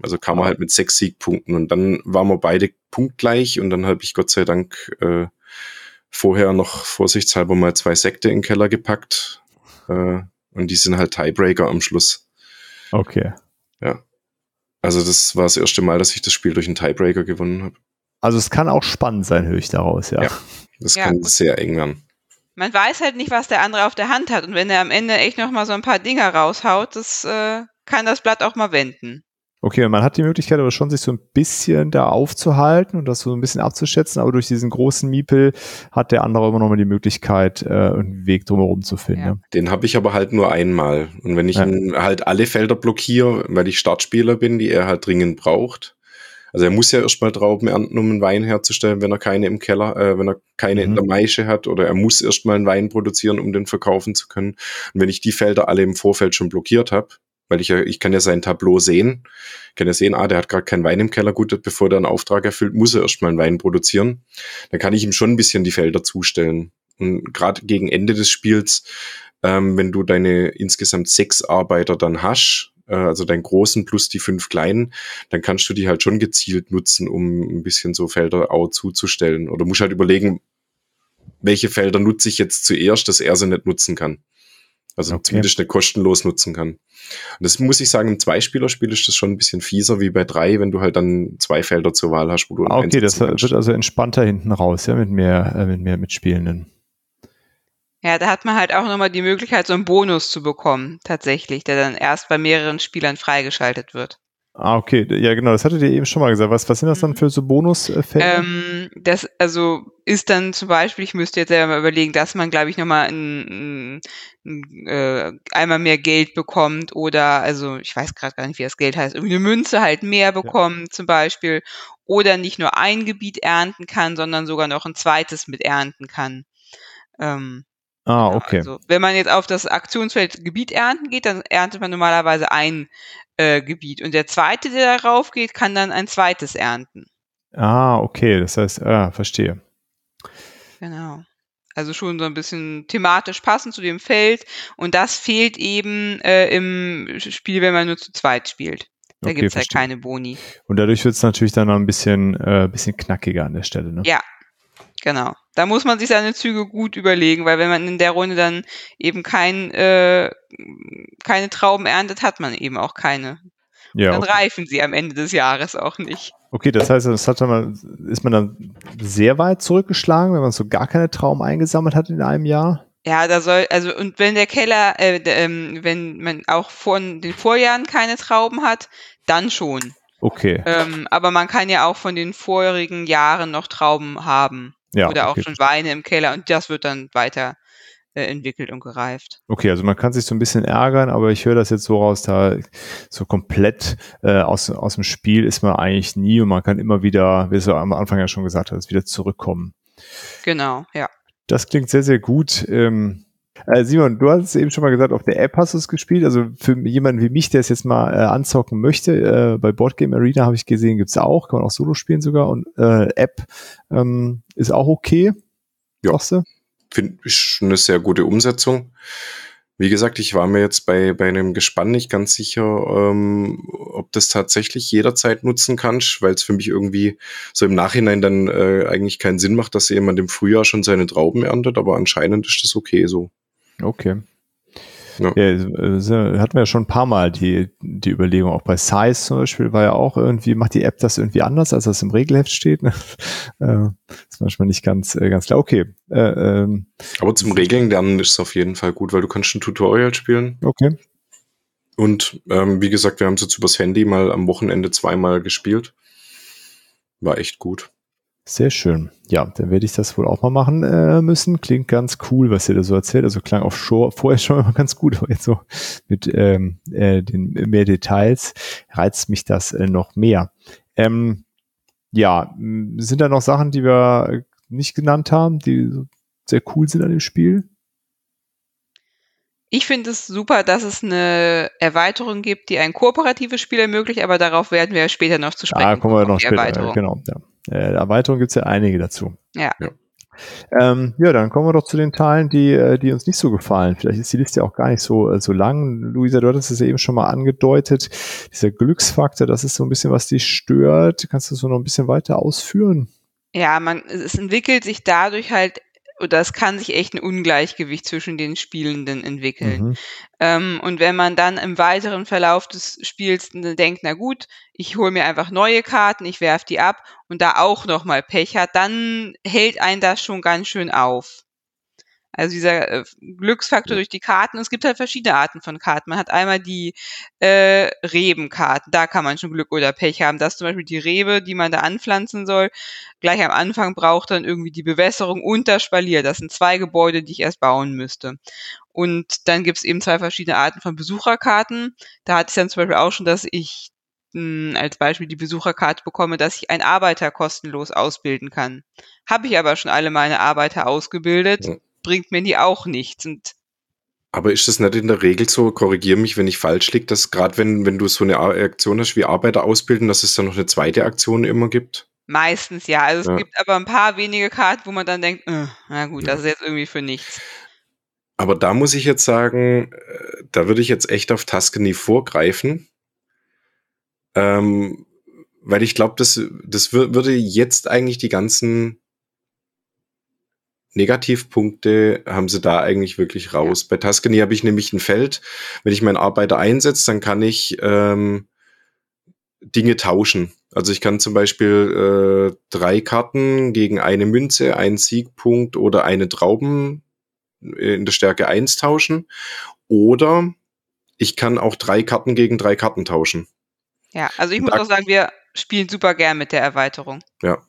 Also kam er halt mit sechs Siegpunkten und dann waren wir beide punktgleich und dann habe ich Gott sei Dank äh, vorher noch vorsichtshalber mal zwei Sekte in den Keller gepackt äh, und die sind halt Tiebreaker am Schluss. Okay. Ja. Also das war das erste Mal, dass ich das Spiel durch einen Tiebreaker gewonnen habe. Also es kann auch spannend sein, höre ich daraus, ja. ja das ja, kann gut. sehr eng werden. Man weiß halt nicht, was der andere auf der Hand hat. Und wenn er am Ende echt noch mal so ein paar Dinger raushaut, das äh, kann das Blatt auch mal wenden. Okay, man hat die Möglichkeit aber schon, sich so ein bisschen da aufzuhalten und das so ein bisschen abzuschätzen, aber durch diesen großen Miepel hat der andere immer noch mal die Möglichkeit, äh, einen Weg drumherum zu finden. Ja. Den habe ich aber halt nur einmal. Und wenn ich ja. halt alle Felder blockiere, weil ich Startspieler bin, die er halt dringend braucht, also er muss ja erstmal Trauben ernten, um einen Wein herzustellen, wenn er keine im Keller, äh, wenn er keine mhm. in der Maische hat, oder er muss erstmal einen Wein produzieren, um den verkaufen zu können. Und wenn ich die Felder alle im Vorfeld schon blockiert habe, weil ich ja, ich kann ja sein Tableau sehen, ich kann ja sehen, ah, der hat gerade keinen Wein im Keller, gut, bevor der einen Auftrag erfüllt, muss er erstmal einen Wein produzieren. Dann kann ich ihm schon ein bisschen die Felder zustellen. Und gerade gegen Ende des Spiels, ähm, wenn du deine insgesamt sechs Arbeiter dann hast, äh, also deinen großen plus die fünf kleinen, dann kannst du die halt schon gezielt nutzen, um ein bisschen so Felder auch zuzustellen. Oder musst halt überlegen, welche Felder nutze ich jetzt zuerst, dass er sie nicht nutzen kann. Also okay. zumindest nicht kostenlos nutzen kann. Und das muss ich sagen, im Zweispielerspiel ist das schon ein bisschen fieser wie bei drei, wenn du halt dann zwei Felder zur Wahl hast, wo du ah, Okay, das kannst. wird also entspannter hinten raus, ja, mit mehr, äh, mit mehr Mitspielenden. Ja, da hat man halt auch nochmal die Möglichkeit, so einen Bonus zu bekommen, tatsächlich, der dann erst bei mehreren Spielern freigeschaltet wird. Ah, okay. Ja, genau, das hattet ihr eben schon mal gesagt. Was, was sind das dann für so Bonusfälle? Ähm, das also ist dann zum Beispiel, ich müsste jetzt selber mal überlegen, dass man, glaube ich, nochmal ein, ein, äh, einmal mehr Geld bekommt oder, also ich weiß gerade gar nicht, wie das Geld heißt, irgendwie eine Münze halt mehr bekommt ja. zum Beispiel oder nicht nur ein Gebiet ernten kann, sondern sogar noch ein zweites mit ernten kann. Ähm, Ah, genau, okay. Also, wenn man jetzt auf das Aktionsfeld Gebiet ernten geht, dann erntet man normalerweise ein äh, Gebiet. Und der zweite, der darauf geht, kann dann ein zweites ernten. Ah, okay. Das heißt, ah, verstehe. Genau. Also schon so ein bisschen thematisch passend zu dem Feld. Und das fehlt eben äh, im Spiel, wenn man nur zu zweit spielt. Da okay, gibt es halt keine Boni. Und dadurch wird es natürlich dann noch ein bisschen, äh, bisschen knackiger an der Stelle, ne? Ja, Genau. Da muss man sich seine Züge gut überlegen, weil wenn man in der Runde dann eben kein, äh, keine Trauben erntet, hat man eben auch keine. Ja, dann okay. reifen sie am Ende des Jahres auch nicht. Okay, das heißt, das hat man, ist man dann sehr weit zurückgeschlagen, wenn man so gar keine Trauben eingesammelt hat in einem Jahr? Ja, da soll, also, und wenn der Keller, äh, ähm, wenn man auch von den Vorjahren keine Trauben hat, dann schon. Okay. Ähm, aber man kann ja auch von den vorherigen Jahren noch Trauben haben. Ja, Oder okay. auch schon Weine im Keller und das wird dann weiter äh, entwickelt und gereift. Okay, also man kann sich so ein bisschen ärgern, aber ich höre das jetzt so raus, da so komplett äh, aus, aus dem Spiel ist man eigentlich nie und man kann immer wieder, wie du am Anfang ja schon gesagt hast, wieder zurückkommen. Genau, ja. Das klingt sehr, sehr gut. Ähm, äh, Simon, du hast es eben schon mal gesagt, auf der App hast du es gespielt. Also für jemanden wie mich, der es jetzt mal äh, anzocken möchte, äh, bei Boardgame Arena habe ich gesehen, gibt's auch, kann man auch Solo spielen sogar. Und äh, App ähm, ist auch okay. Ja, finde ich eine sehr gute Umsetzung. Wie gesagt, ich war mir jetzt bei, bei einem Gespann nicht ganz sicher, ähm, ob das tatsächlich jederzeit nutzen kannst, weil es für mich irgendwie so im Nachhinein dann äh, eigentlich keinen Sinn macht, dass jemand im Frühjahr schon seine Trauben erntet, aber anscheinend ist das okay so. Okay. Ja. ja äh, hatten wir ja schon ein paar Mal die, die Überlegung, auch bei Size zum Beispiel war ja auch irgendwie, macht die App das irgendwie anders, als das im Regelheft steht. Ne? Äh, ist manchmal nicht ganz, äh, ganz klar. Okay. Äh, ähm, Aber zum Regeln lernen ist es auf jeden Fall gut, weil du kannst ein Tutorial spielen. Okay. Und ähm, wie gesagt, wir haben es jetzt übers Handy mal am Wochenende zweimal gespielt. War echt gut. Sehr schön. Ja, dann werde ich das wohl auch mal machen äh, müssen. Klingt ganz cool, was ihr da so erzählt. Also klang auch schon, vorher schon immer ganz gut, aber jetzt so mit ähm, äh, den mehr Details reizt mich das äh, noch mehr. Ähm, ja, sind da noch Sachen, die wir nicht genannt haben, die sehr cool sind an dem Spiel? Ich finde es super, dass es eine Erweiterung gibt, die ein kooperatives Spiel ermöglicht, aber darauf werden wir später noch zu sprechen. Ah, kommen wir noch später. Genau. Ja. Äh, Erweiterung gibt es ja einige dazu. Ja. ja. Ähm, ja, dann kommen wir doch zu den Teilen, die, äh, die uns nicht so gefallen. Vielleicht ist die Liste auch gar nicht so, äh, so lang. Luisa, du hattest es ja eben schon mal angedeutet. Dieser Glücksfaktor, das ist so ein bisschen, was dich stört. Kannst du so noch ein bisschen weiter ausführen? Ja, man, es entwickelt sich dadurch halt oder es kann sich echt ein Ungleichgewicht zwischen den Spielenden entwickeln. Mhm. Ähm, und wenn man dann im weiteren Verlauf des Spiels denkt, na gut, ich hole mir einfach neue Karten, ich werfe die ab und da auch nochmal Pech hat, dann hält einen das schon ganz schön auf. Also dieser äh, Glücksfaktor durch die Karten. Es gibt halt verschiedene Arten von Karten. Man hat einmal die äh, Rebenkarten. Da kann man schon Glück oder Pech haben. Das ist zum Beispiel die Rebe, die man da anpflanzen soll. Gleich am Anfang braucht dann irgendwie die Bewässerung und das Spalier. Das sind zwei Gebäude, die ich erst bauen müsste. Und dann gibt es eben zwei verschiedene Arten von Besucherkarten. Da hatte ich dann zum Beispiel auch schon, dass ich mh, hm, als Beispiel die Besucherkarte bekomme, dass ich einen Arbeiter kostenlos ausbilden kann. Habe ich aber schon alle meine Arbeiter ausgebildet, ja. Bringt mir die auch nichts. Und aber ist das nicht in der Regel so, korrigiere mich, wenn ich falsch liege, dass gerade wenn, wenn du so eine Aktion hast wie Arbeiter ausbilden, dass es dann noch eine zweite Aktion immer gibt? Meistens ja. Also es ja. gibt aber ein paar wenige Karten, wo man dann denkt, äh, na gut, das ist jetzt irgendwie für nichts. Aber da muss ich jetzt sagen, äh, da würde ich jetzt echt auf Tuscany vorgreifen. Ähm, weil ich glaube, das, das würde jetzt eigentlich die ganzen Negativpunkte haben sie da eigentlich wirklich raus. Bei Tuscany habe ich nämlich ein Feld. Wenn ich meinen Arbeiter einsetze, dann kann ich ähm, Dinge tauschen. Also ich kann zum Beispiel äh, drei Karten gegen eine Münze, einen Siegpunkt oder eine Trauben in der Stärke eins tauschen. Oder ich kann auch drei Karten gegen drei Karten tauschen. Ja, also ich muss auch sagen, wir spielen super gern mit der Erweiterung. Ja,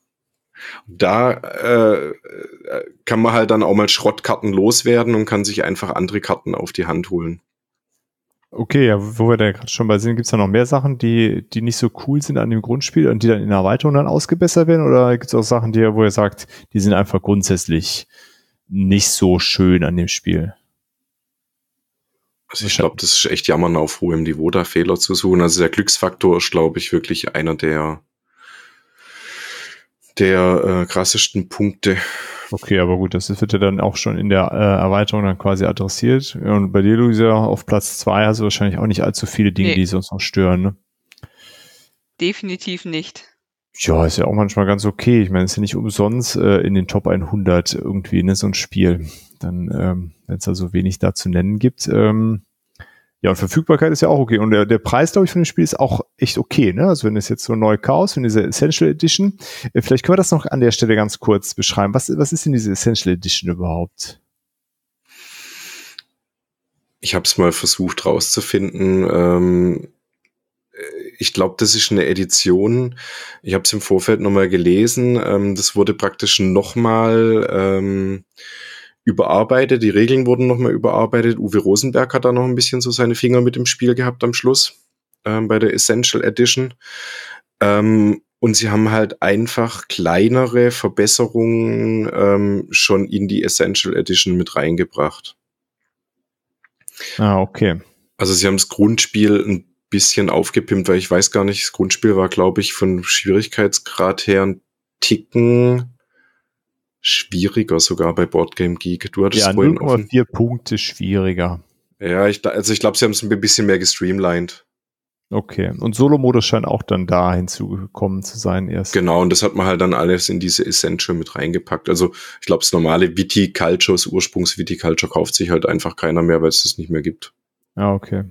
da äh, kann man halt dann auch mal Schrottkarten loswerden und kann sich einfach andere Karten auf die Hand holen. Okay, ja, wo wir da gerade schon bei sind, gibt's da noch mehr Sachen, die, die nicht so cool sind an dem Grundspiel und die dann in der Erweiterung dann ausgebessert werden? Oder gibt's auch Sachen, die, wo ihr sagt, die sind einfach grundsätzlich nicht so schön an dem Spiel? Also ich glaube, das ist echt jammern auf hohem Niveau, da Fehler zu suchen. Also der Glücksfaktor ist, glaube ich, wirklich einer der der äh, krassesten Punkte. Okay, aber gut, das wird ja dann auch schon in der äh, Erweiterung dann quasi adressiert. Und bei dir, Luisa, auf Platz zwei hast du wahrscheinlich auch nicht allzu viele Dinge, nee. die sonst noch stören, ne? Definitiv nicht. Ja, ist ja auch manchmal ganz okay. Ich meine, es ist ja nicht umsonst äh, in den Top 100 irgendwie, ne, so ein Spiel. Dann, ähm, wenn es da so wenig da zu nennen gibt. Ähm, ja, und Verfügbarkeit ist ja auch okay. Und der, der Preis, glaube ich, von dem Spiel ist auch echt okay. Ne? Also wenn es jetzt so neu Chaos, wenn diese Essential Edition, äh, vielleicht können wir das noch an der Stelle ganz kurz beschreiben. Was, was ist denn diese Essential Edition überhaupt? Ich habe es mal versucht rauszufinden. Ähm, ich glaube, das ist eine Edition. Ich habe es im Vorfeld nochmal gelesen. Ähm, das wurde praktisch nochmal ähm, überarbeitet, die Regeln wurden nochmal überarbeitet. Uwe Rosenberg hat da noch ein bisschen so seine Finger mit im Spiel gehabt am Schluss ähm, bei der Essential Edition. Ähm, und sie haben halt einfach kleinere Verbesserungen ähm, schon in die Essential Edition mit reingebracht. Ah, okay. Also sie haben das Grundspiel ein bisschen aufgepimpt, weil ich weiß gar nicht, das Grundspiel war, glaube ich, von Schwierigkeitsgrad her ein Ticken schwieriger sogar bei Boardgame Geek. Du hattest ja, vorhin 0,4 Punkte schwieriger. Ja, ich, also ich glaube, sie haben es ein bisschen mehr gestreamlined. Okay, und Solo-Modus scheint auch dann da hinzugekommen zu sein erst. Genau, und das hat man halt dann alles in diese Essential mit reingepackt. Also ich glaube, das normale Viticulture, das Ursprungs-Viticulture kauft sich halt einfach keiner mehr, weil es das nicht mehr gibt. Ah, okay.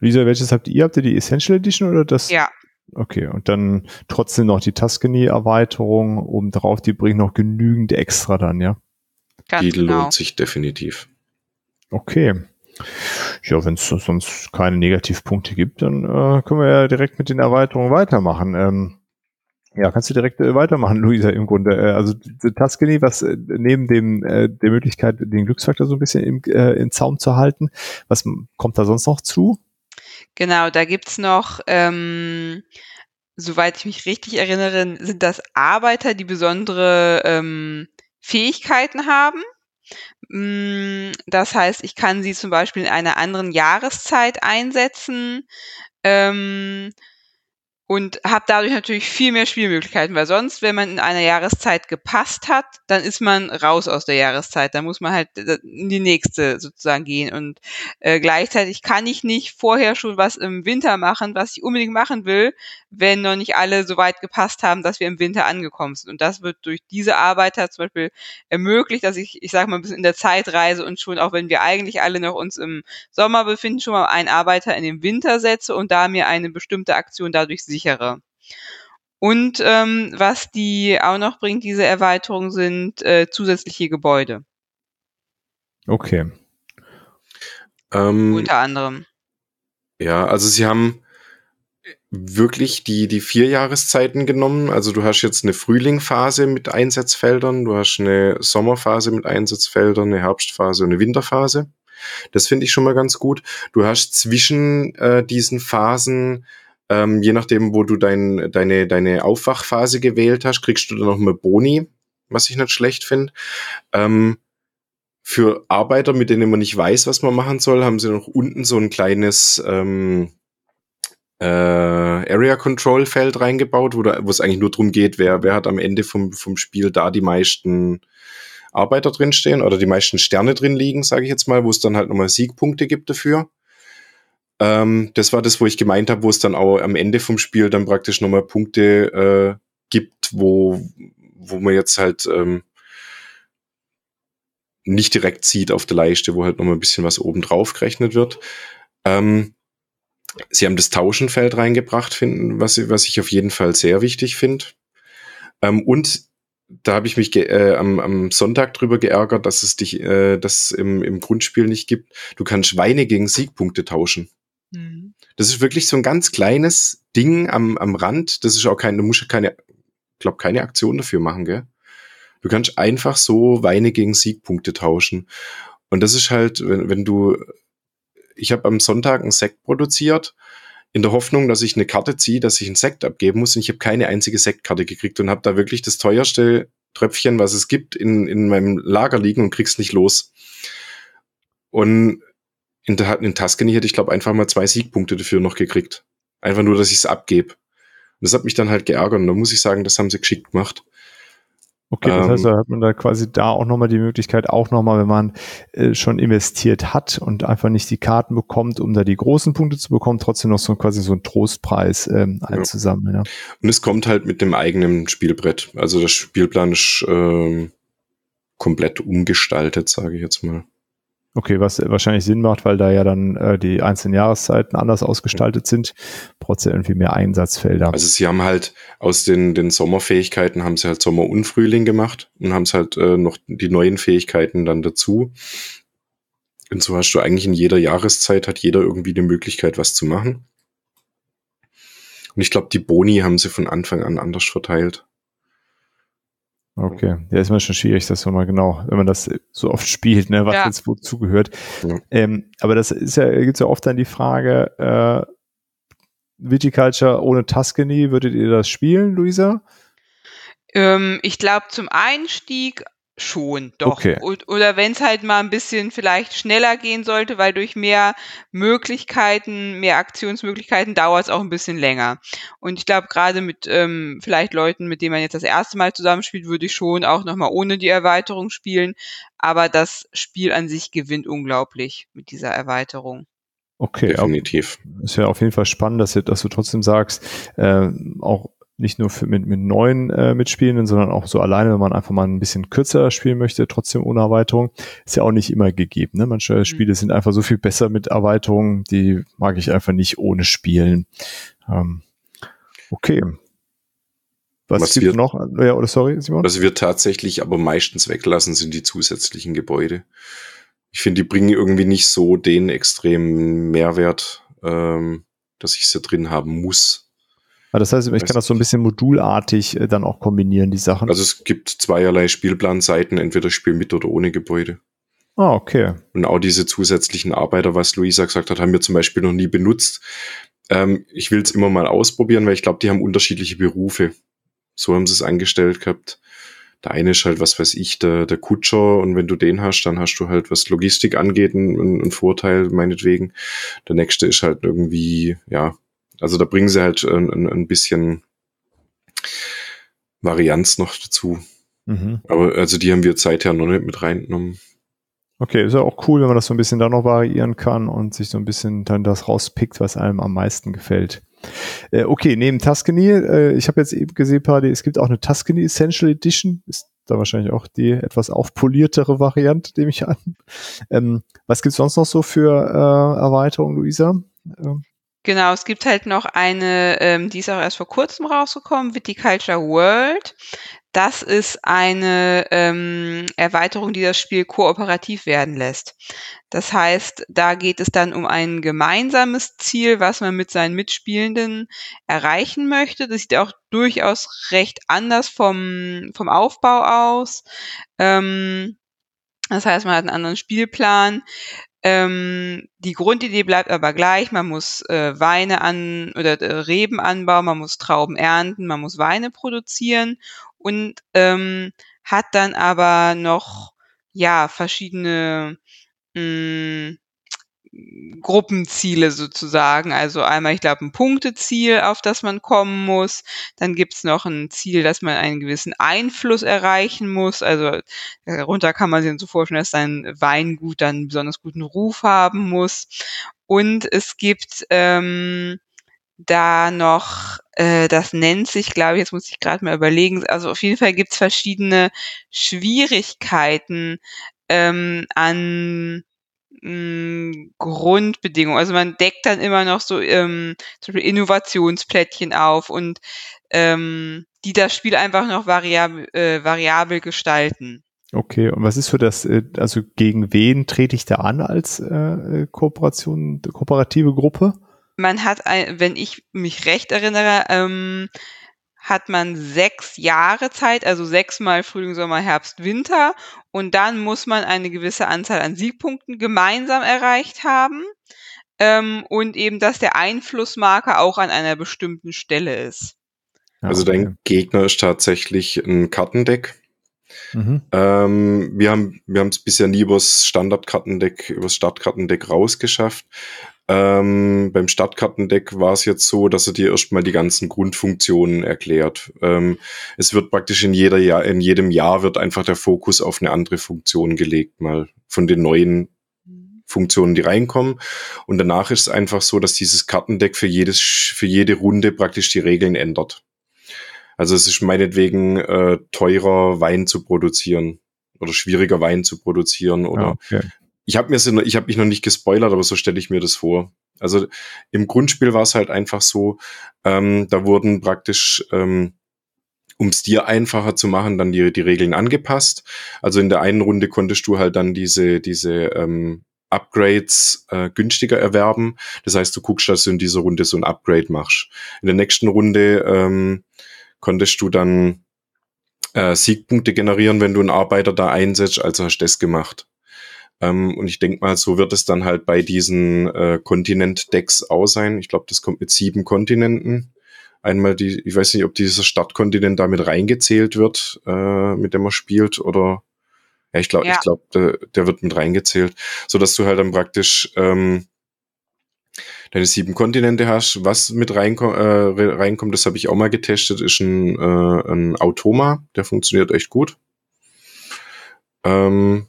Lisa, welches habt ihr? Habt ihr die Essential Edition oder das? Ja, Okay, und dann trotzdem noch die Tuscany-Erweiterung obendrauf, die bringt noch genügend extra dann, ja? Ganz die genau. lohnt sich definitiv. Okay. Ja, wenn es sonst keine Negativpunkte gibt, dann äh, können wir ja direkt mit den Erweiterungen weitermachen. Ähm, ja, kannst du direkt äh, weitermachen, Luisa, im Grunde. Äh, also Tuscany, was äh, neben dem äh, der Möglichkeit, den Glücksfaktor so ein bisschen im, äh, im Zaum zu halten, was kommt da sonst noch zu? Genau, da gibt's noch, ähm, soweit ich mich richtig erinnere, sind das Arbeiter, die besondere ähm, Fähigkeiten haben. Mm, das heißt, ich kann sie zum Beispiel in einer anderen Jahreszeit einsetzen. Ähm, und habe dadurch natürlich viel mehr Spielmöglichkeiten, weil sonst, wenn man in einer Jahreszeit gepasst hat, dann ist man raus aus der Jahreszeit. Dann muss man halt äh, in die nächste sozusagen gehen. Und äh, gleichzeitig kann ich nicht vorher schon was im Winter machen, was ich unbedingt machen will, wenn noch nicht alle so weit gepasst haben, dass wir im Winter angekommen sind. Und das wird durch diese Arbeiter zum Beispiel ermöglicht, dass ich, ich sage mal, ein bisschen in der Zeit reise und schon, auch wenn wir eigentlich alle noch uns im Sommer befinden, schon mal einen Arbeiter in den Winter setze und da mir eine bestimmte Aktion dadurch sicher sichere. Und ähm, was die auch noch bringt, diese Erweiterung, sind äh, zusätzliche Gebäude. Okay. Ähm, Unter anderem. Ja, also sie haben wirklich die, die vier Jahreszeiten genommen. Also du hast jetzt eine Frühlingphase mit Einsatzfeldern, du hast eine Sommerphase mit Einsatzfeldern, eine Herbstphase und eine Winterphase. Das finde ich schon mal ganz gut. Du hast zwischen äh, diesen Phasen, ähm, je nachdem, wo du dein, deine, deine Aufwachphase gewählt hast, kriegst du dann noch mal Boni, was ich nicht schlecht finde. Ähm, für Arbeiter, mit denen man nicht weiß, was man machen soll, haben sie noch unten so ein kleines ähm, äh, Area Control Feld reingebaut, wo, es eigentlich nur darum geht, wer, wer hat am Ende vom, vom Spiel da die meisten Arbeiter drinstehen oder die meisten Sterne drin liegen, sage ich jetzt mal, wo es dann halt nochmal Siegpunkte gibt dafür. Ähm, das war das, wo ich gemeint habe, wo es dann auch am Ende vom Spiel dann praktisch nochmal Punkte äh, gibt, wo, wo man jetzt halt ähm, nicht direkt sieht auf der Leiste, wo halt nochmal ein bisschen was oben drauf gerechnet wird. Ähm, Sie haben das Tauschenfeld reingebracht, finden, was, was ich auf jeden Fall sehr wichtig finde. Ähm, und da habe ich mich äh, am, am Sonntag drüber geärgert, dass es dich, äh, das im, im Grundspiel nicht gibt. Du kannst Schweine gegen Siegpunkte tauschen. Mhm. Das ist wirklich so ein ganz kleines Ding am, am Rand. Das ist auch kein, du musst keine, glaube keine Aktion dafür machen, gell? Du kannst einfach so Weine gegen Siegpunkte tauschen. Und das ist halt, wenn, wenn du ich habe am Sonntag einen Sekt produziert, in der Hoffnung, dass ich eine Karte ziehe, dass ich einen Sekt abgeben muss. Und ich habe keine einzige Sektkarte gekriegt und habe da wirklich das teuerste Tröpfchen, was es gibt, in, in meinem Lager liegen und krieg's nicht los. Und in, der, in Tuscany hätte ich, glaube einfach mal zwei Siegpunkte dafür noch gekriegt. Einfach nur, dass ich es abgebe. Und das hat mich dann halt geärgert. Und da muss ich sagen, das haben sie geschickt gemacht. Okay, das heißt, ähm. da hat man da quasi da auch nochmal die Möglichkeit, auch nochmal, wenn man äh, schon investiert hat und einfach nicht die Karten bekommt, um da die großen Punkte zu bekommen, trotzdem noch so quasi so einen Trostpreis ähm, einzusammeln. Ja. Und es kommt halt mit dem eigenen Spielbrett. Also der Spielplan ist äh, komplett umgestaltet, sage ich jetzt mal. Okay, was wahrscheinlich Sinn macht, weil da ja dann äh, die einzelnen Jahreszeiten anders ausgestaltet sind, ja irgendwie mehr Einsatzfelder. Also sie haben halt aus den, den Sommerfähigkeiten haben sie halt Sommer und Frühling gemacht und haben es halt äh, noch die neuen Fähigkeiten dann dazu. Und so hast du eigentlich in jeder Jahreszeit hat jeder irgendwie die Möglichkeit, was zu machen. Und ich glaube, die Boni haben sie von Anfang an anders verteilt. Okay, ja, ist immer schon schwierig, das mal genau, wenn man das so oft spielt, ne, was ja. jetzt wozu gehört. Ja. Ähm, aber das ist ja, gibt's ja oft dann die Frage, äh, Viticulture ohne Tuscany, würdet ihr das spielen, Luisa? Ähm, ich glaube, zum Einstieg Schon, doch. Okay. Oder wenn es halt mal ein bisschen vielleicht schneller gehen sollte, weil durch mehr Möglichkeiten, mehr Aktionsmöglichkeiten dauert es auch ein bisschen länger. Und ich glaube, gerade mit ähm, vielleicht Leuten, mit denen man jetzt das erste Mal zusammenspielt, würde ich schon auch nochmal ohne die Erweiterung spielen. Aber das Spiel an sich gewinnt unglaublich mit dieser Erweiterung. Okay, definitiv. Ist ja auf jeden Fall spannend, dass du, dass du trotzdem sagst, äh, auch nicht nur für, mit, mit neuen äh, Mitspielenden, sondern auch so alleine, wenn man einfach mal ein bisschen kürzer spielen möchte, trotzdem ohne Erweiterung, ist ja auch nicht immer gegeben. Ne? Manche mhm. Spiele sind einfach so viel besser mit Erweiterungen, die mag ich einfach nicht ohne spielen. Ähm, okay. Was, was gibt wir, noch? Ja, oder sorry, Simon? Was wir tatsächlich aber meistens weglassen, sind die zusätzlichen Gebäude. Ich finde, die bringen irgendwie nicht so den extremen Mehrwert, ähm, dass ich sie drin haben muss. Das heißt, ich kann das so ein bisschen modulartig äh, dann auch kombinieren, die Sachen. Also es gibt zweierlei Spielplanseiten, entweder Spiel mit oder ohne Gebäude. Ah, okay. Und auch diese zusätzlichen Arbeiter, was Luisa gesagt hat, haben wir zum Beispiel noch nie benutzt. Ähm, ich will es immer mal ausprobieren, weil ich glaube, die haben unterschiedliche Berufe. So haben sie es angestellt gehabt. Der eine ist halt, was weiß ich, der, der Kutscher und wenn du den hast, dann hast du halt, was Logistik angeht, einen, einen Vorteil, meinetwegen. Der nächste ist halt irgendwie, ja, also da bringen sie halt ein, ein bisschen Varianz noch dazu. Mhm. Aber also die haben wir seither noch nicht mit reingenommen. Okay, ist ja auch cool, wenn man das so ein bisschen da noch variieren kann und sich so ein bisschen dann das rauspickt, was einem am meisten gefällt. Äh, okay, neben Tuscany, äh, ich habe jetzt eben gesehen, Party, es gibt auch eine Tuscany Essential Edition. Ist da wahrscheinlich auch die etwas aufpoliertere Variante, nehme ich an. Ähm, was gibt's sonst noch so für äh, Erweiterungen, Luisa? Ähm. Genau, es gibt halt noch eine, ähm, die ist auch erst vor kurzem rausgekommen, Viticulture World. das ist eine ähm, Erweiterung, die das Spiel kooperativ werden lässt. Das heißt, da geht es dann um ein gemeinsames Ziel, was man mit seinen Mitspielenden erreichen möchte. Das sieht auch durchaus recht anders vom, vom Aufbau aus. Ähm, das heißt, man hat einen anderen Spielplan. Ähm, die Grundidee bleibt aber gleich. Man muss äh, Weine an oder äh, Reben anbauen, man muss Trauben ernten, man muss Weine produzieren und ähm, hat dann aber noch ja verschiedene mh, hm, Gruppenziele sozusagen. Also einmal, ich glaube, ein Punkteziel, auf das man kommen muss. Dann gibt's noch ein Ziel, dass man einen gewissen Einfluss erreichen muss. Also darunter kann man sich so vorstellen, dass sein Weingut dann einen besonders guten Ruf haben muss. Und es gibt ähm, da noch, äh, das nennt sich, glaube ich, jetzt muss ich gerade mal überlegen, also auf jeden Fall gibt's verschiedene Schwierigkeiten ähm, an mh, Grundbedingungen. Also man deckt dann immer noch so ähm, zum Beispiel Innovationsplättchen auf und ähm, die das Spiel einfach noch variabel, äh, variabel gestalten. Okay, und was ist für das, äh, also gegen wen trete ich da an als äh, Kooperation, kooperative Gruppe? Man hat, ein, wenn ich mich recht erinnere, ähm, hat man sechs Jahre Zeit, also sechsmal Frühling, Sommer, Herbst, Winter. Und dann muss man eine gewisse Anzahl an Siegpunkten gemeinsam erreicht haben. Ähm, und eben, dass der Einflussmarker auch an einer bestimmten Stelle ist. Also dein Gegner ist tatsächlich ein Kartendeck. Mhm. Ähm, wir haben wir haben es bisher nie übers Standardkartendeck, übers Startkartendeck rausgeschafft. Ähm, beim Stadtkartendeck war es jetzt so, dass er dir erstmal die ganzen Grundfunktionen erklärt. Ähm, es wird praktisch in jeder Jahr, in jedem Jahr wird einfach der Fokus auf eine andere Funktion gelegt, mal von den neuen Funktionen, die reinkommen. Und danach ist es einfach so, dass dieses Kartendeck für jedes, für jede Runde praktisch die Regeln ändert. Also es ist meinetwegen äh, teurer Wein zu produzieren oder schwieriger Wein zu produzieren oder ah, okay ich habe mir ich habe mich noch nicht gespoilert, aber so stelle ich mir das vor. Also im Grundspiel war es halt einfach so, ähm, da wurden praktisch ähm, um es dir einfacher zu machen, dann die, die Regeln angepasst. Also in der einen Runde konntest du halt dann diese, diese ähm, Upgrades äh, günstiger erwerben. Das heißt, du guckst, dass du in dieser Runde so ein Upgrade machst. In der nächsten Runde ähm, konntest du dann äh, Siegpunkte generieren, wenn du einen Arbeiter da einsetzt, also hast du das gemacht. Ähm, und ich denke mal, so wird es dann halt bei diesen äh, Kontinent-Decks auch sein. Ich glaube, das kommt mit sieben Kontinenten. Einmal die, ich weiß nicht, ob dieser Stadtkontinent damit reingezählt wird, äh, mit dem man spielt, oder ja, ich glaube, ja. ich glaube, der, der, wird mit reingezählt, so dass du halt dann praktisch ähm, deine sieben Kontinente hast. Was mit reinkom äh, reinkommt, das habe ich auch mal getestet, ist ein, äh, ein Automa, der funktioniert echt gut. Ähm,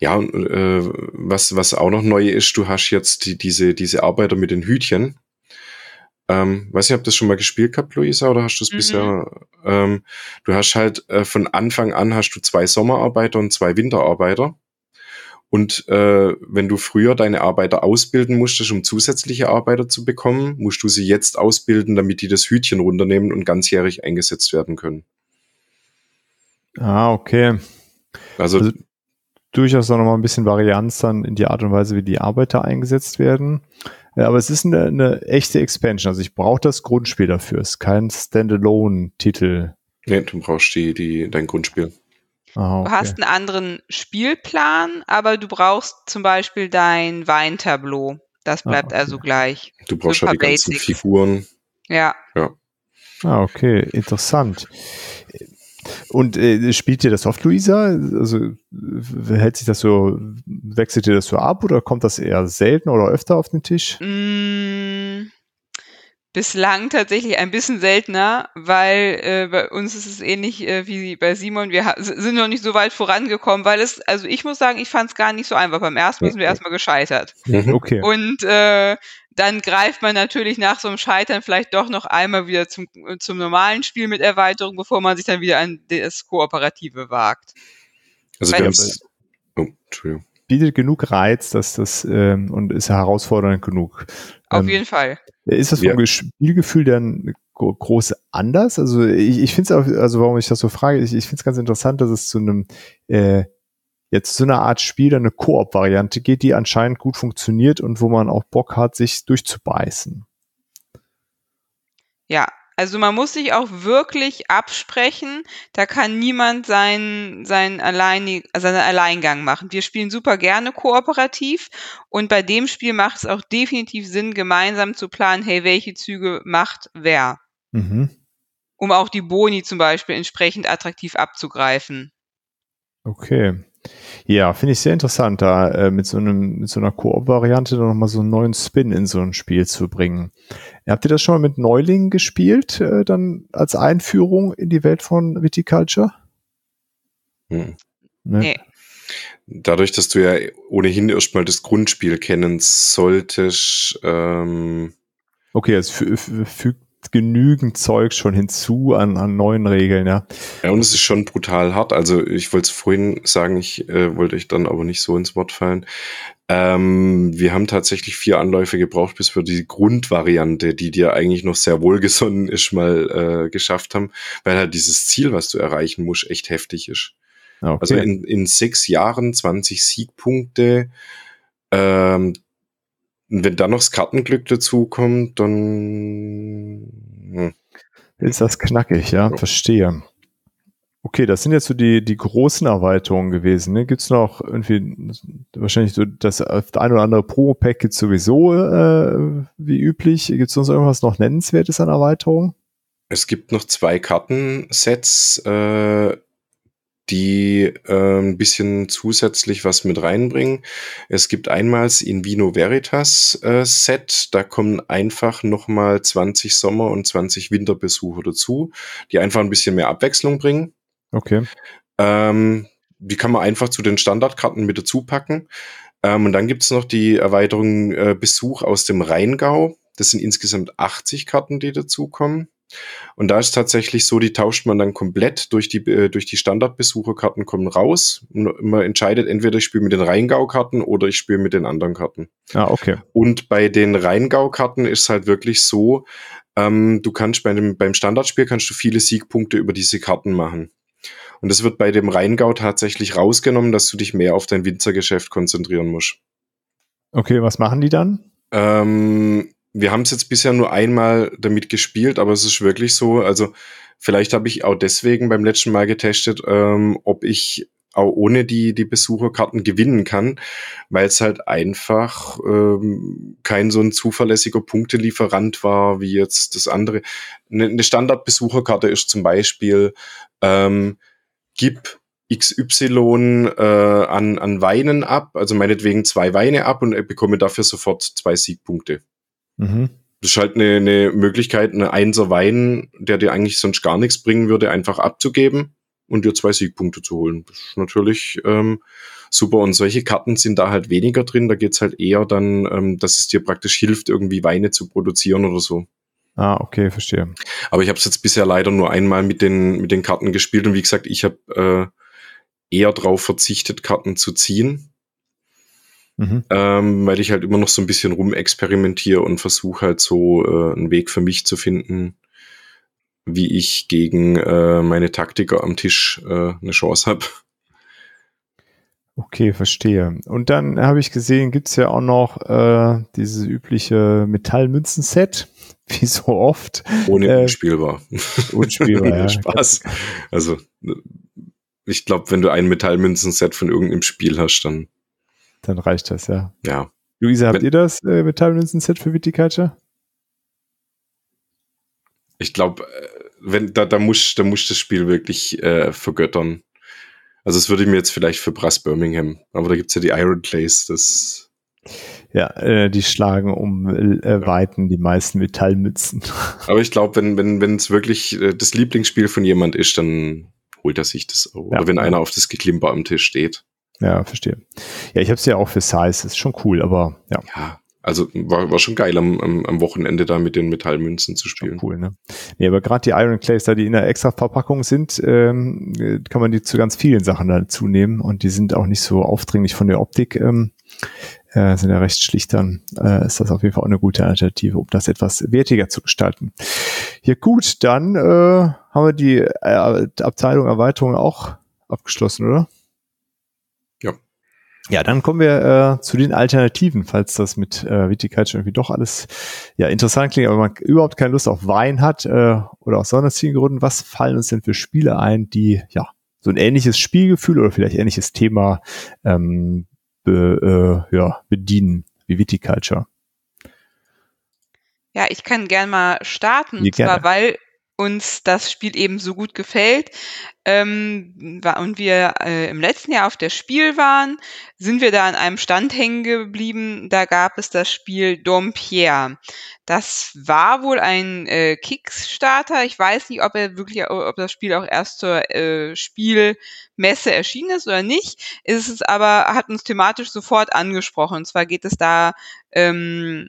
ja, und äh, was, was auch noch neu ist, du hast jetzt die, diese, diese Arbeiter mit den Hütchen. Ähm, weiß nicht, ob das schon mal gespielt gehabt, Luisa, oder hast du es mhm. bisher? Ähm, du hast halt äh, von Anfang an hast du zwei Sommerarbeiter und zwei Winterarbeiter. Und äh, wenn du früher deine Arbeiter ausbilden musstest, um zusätzliche Arbeiter zu bekommen, musst du sie jetzt ausbilden, damit die das Hütchen runternehmen und ganzjährig eingesetzt werden können. Ah, okay. Also, also durchaus auch noch mal ein bisschen Varianz dann in die Art und Weise, wie die Arbeiter eingesetzt werden. Aber es ist eine, eine echte Expansion. Also ich brauche das Grundspiel dafür. Es ist kein Standalone-Titel. Nee, du brauchst die, die, dein Grundspiel. Ah, okay. Du hast einen anderen Spielplan, aber du brauchst zum Beispiel dein Weintableau. Das ah, bleibt ah, okay. also gleich. Du brauchst ja die ganzen Figuren. Ja. Ja. Ah, okay, interessant. Und äh, spielt ihr das oft, Luisa? Also hält sich das so, wechselt ihr das so ab oder kommt das eher selten oder öfter auf den Tisch? Mm, bislang tatsächlich ein bisschen seltener, weil äh, bei uns ist es ähnlich äh, wie bei Simon. Wir sind noch nicht so weit vorangekommen, weil es, also ich muss sagen, ich fand es gar nicht so einfach. Beim ersten sind wir erstmal gescheitert. Okay. Und äh, dann greift man natürlich nach so einem Scheitern vielleicht doch noch einmal wieder zum, zum normalen Spiel mit Erweiterung, bevor man sich dann wieder an das Kooperative wagt. Also wir haben oh, Entschuldigung. bietet genug Reiz, dass das ähm, und ist herausfordernd genug. Auf ähm, jeden Fall. Ist das vom ja. Spielgefühl dann groß anders? Also ich, ich finde es auch, also warum ich das so frage, ich, ich finde es ganz interessant, dass es zu einem äh, jetzt so eine Art Spiel eine Koop-Variante geht, die anscheinend gut funktioniert und wo man auch Bock hat, sich durchzubeißen. Ja, also man muss sich auch wirklich absprechen. Da kann niemand seinen, seinen, Alleinig, seinen Alleingang machen. Wir spielen super gerne kooperativ und bei dem Spiel macht es auch definitiv Sinn, gemeinsam zu planen, hey, welche Züge macht wer. Mhm. Um auch die Boni zum Beispiel entsprechend attraktiv abzugreifen. Okay. Ja, finde ich sehr interessant, da äh, mit so einem mit so einer Koop-Variante nochmal so einen neuen Spin in so ein Spiel zu bringen. Habt ihr das schon mal mit Neulingen gespielt, äh, dann als Einführung in die Welt von Viticulture? Hm. Nee. nee. Dadurch, dass du ja ohnehin erstmal das Grundspiel kennen solltest. Ähm okay, es fügt genügend Zeug schon hinzu an, an neuen Regeln, ja. Ja, und es ist schon brutal hart. Also ich wollte es vorhin sagen, ich äh, wollte euch dann aber nicht so ins Wort fallen. Ähm, wir haben tatsächlich vier Anläufe gebraucht, bis wir die Grundvariante, die dir eigentlich noch sehr wohlgesonnen ist, mal äh, geschafft haben, weil halt dieses Ziel, was du erreichen musst, echt heftig ist. Okay. Also in, in sechs Jahren 20 Siegpunkte, ähm, wenn dann noch das Kartenglück dazukommt, dann hm. ist das knackig, ja, ja, verstehe. Okay, das sind jetzt so die, die großen Erweiterungen gewesen. Ne? Gibt es noch irgendwie, wahrscheinlich so das ein oder andere Pro-Pack gibt sowieso äh, wie üblich. Gibt es sonst irgendwas noch Nennenswertes an Erweiterungen? Es gibt noch zwei Kartensets, äh, die äh, ein bisschen zusätzlich was mit reinbringen. Es gibt einmal das In Vino Veritas äh, Set, da kommen einfach nochmal 20 Sommer- und 20 Winterbesucher dazu, die einfach ein bisschen mehr Abwechslung bringen. Okay. Ähm, die kann man einfach zu den Standardkarten mit dazu packen. Ähm, und dann gibt's noch die Erweiterung äh, Besuch aus dem Rheingau. Das sind insgesamt 80 Karten, die dazukommen. Und da ist tatsächlich so, die tauscht man dann komplett durch die, äh, durch die Standardbesucherkarten kommen raus. Man entscheidet entweder ich spiele mit den Rheingau-Karten oder ich spiele mit den anderen Karten. Ah, okay. Und bei den Rheingau-Karten ist es halt wirklich so, ähm, du kannst bei dem, beim Standardspiel kannst du viele Siegpunkte über diese Karten machen. Und das wird bei dem Rheingau tatsächlich rausgenommen, dass du dich mehr auf dein Winzergeschäft konzentrieren musst. Okay, was machen die dann? Ähm, wir haben es jetzt bisher nur einmal damit gespielt, aber es ist wirklich so, also vielleicht habe ich auch deswegen beim letzten Mal getestet, ähm, ob ich auch ohne die, die Besucherkarten gewinnen kann, weil es halt einfach ähm, kein so ein zuverlässiger Punktelieferant war wie jetzt das andere. Eine, eine Standardbesucherkarte ist zum Beispiel, ähm, gib XY äh, an, an Weinen ab, also meinetwegen zwei Weine ab und bekomme dafür sofort zwei Siegpunkte. Mhm. Das ist halt eine, eine Möglichkeit, eine Einser Wein, der dir eigentlich sonst gar nichts bringen würde, einfach abzugeben und dir zwei Siegpunkte zu holen. Das ist natürlich ähm, super. Und solche Karten sind da halt weniger drin. Da geht's halt eher dann, ähm, dass es dir praktisch hilft, irgendwie Weine zu produzieren oder so. Ah, okay, verstehe. Aber ich habe es jetzt bisher leider nur einmal mit den, mit den Karten gespielt. Und wie gesagt, ich habe äh, eher darauf verzichtet, Karten zu ziehen Mhm. Ähm, weil ich halt immer noch so ein bisschen rumexperimentiere und versuche halt so äh, einen Weg für mich zu finden, wie ich gegen äh, meine Taktiker am Tisch äh, eine Chance habe. Okay, verstehe. Und dann habe ich gesehen, gibt's ja auch noch äh, dieses übliche Metallmünzen-Set, wie so oft. Ohne äh, unspielbar. Unspielbar, ja. Spaß. Also ich glaube, wenn du ein Metallmünzen-Set von irgendeinem Spiel hast, dann dann reicht das, ja. Ja. Luisa, habt ihr das äh, Metallmünzen-Set für Viticulture? Ich glaube, äh, wenn da, da muss da muss das Spiel wirklich äh, vergöttern. Also das würde ich mir jetzt vielleicht für Brass Birmingham, aber da gibt's ja die Iron Clays, das ja, äh, die schlagen um äh, Weiten die meisten Metallmützen. Aber ich glaube, wenn wenn wenn es wirklich äh, das Lieblingsspiel von jemand ist, dann holt er sich das. Oder ja. wenn einer auf das Geklimper am Tisch steht. Ja, verstehe. Ja, ich habe es ja auch für Size, ist schon cool, aber ja. Ja, also war, war schon geil am, am, am Wochenende da mit den Metallmünzen zu spielen. Cool, ne? Nee, aber gerade die Iron Clays, da die in der extra Verpackung sind, ähm, kann man die zu ganz vielen Sachen dazu nehmen und die sind auch nicht so aufdringlich von der Optik. Ähm, äh, sind ja recht schlicht, dann äh, ist das auf jeden Fall auch eine gute Alternative, um das etwas wertiger zu gestalten. Ja gut, dann äh, haben wir die äh, Abteilung Erweiterung auch abgeschlossen, oder? Ja. Dann kommen wir äh, zu den Alternativen, falls das mit äh, Viticulture irgendwie doch alles ja interessant klingt, aber man überhaupt keine Lust auf Wein hat äh, oder aus sonstigen Gründen. Was fallen uns denn für Spiele ein, die ja so ein ähnliches Spielgefühl oder vielleicht ähnliches Thema ähm, be, äh, ja, bedienen wie Viticulture? Ja, ich kann gern mal starten, Ja, zwar weil uns das Spiel eben so gut gefällt. Ähm, und wir äh, im letzten Jahr auf der Spiel waren, sind wir da an einem Stand hängen geblieben. Da gab es das Spiel Dompierre. Das war wohl ein äh, Kickstarter. Ich weiß nicht, ob er wirklich, ob das Spiel auch erst zur äh, Spielmesse erschienen ist oder nicht. Ist es aber, hat uns thematisch sofort angesprochen. Und zwar geht es da ähm,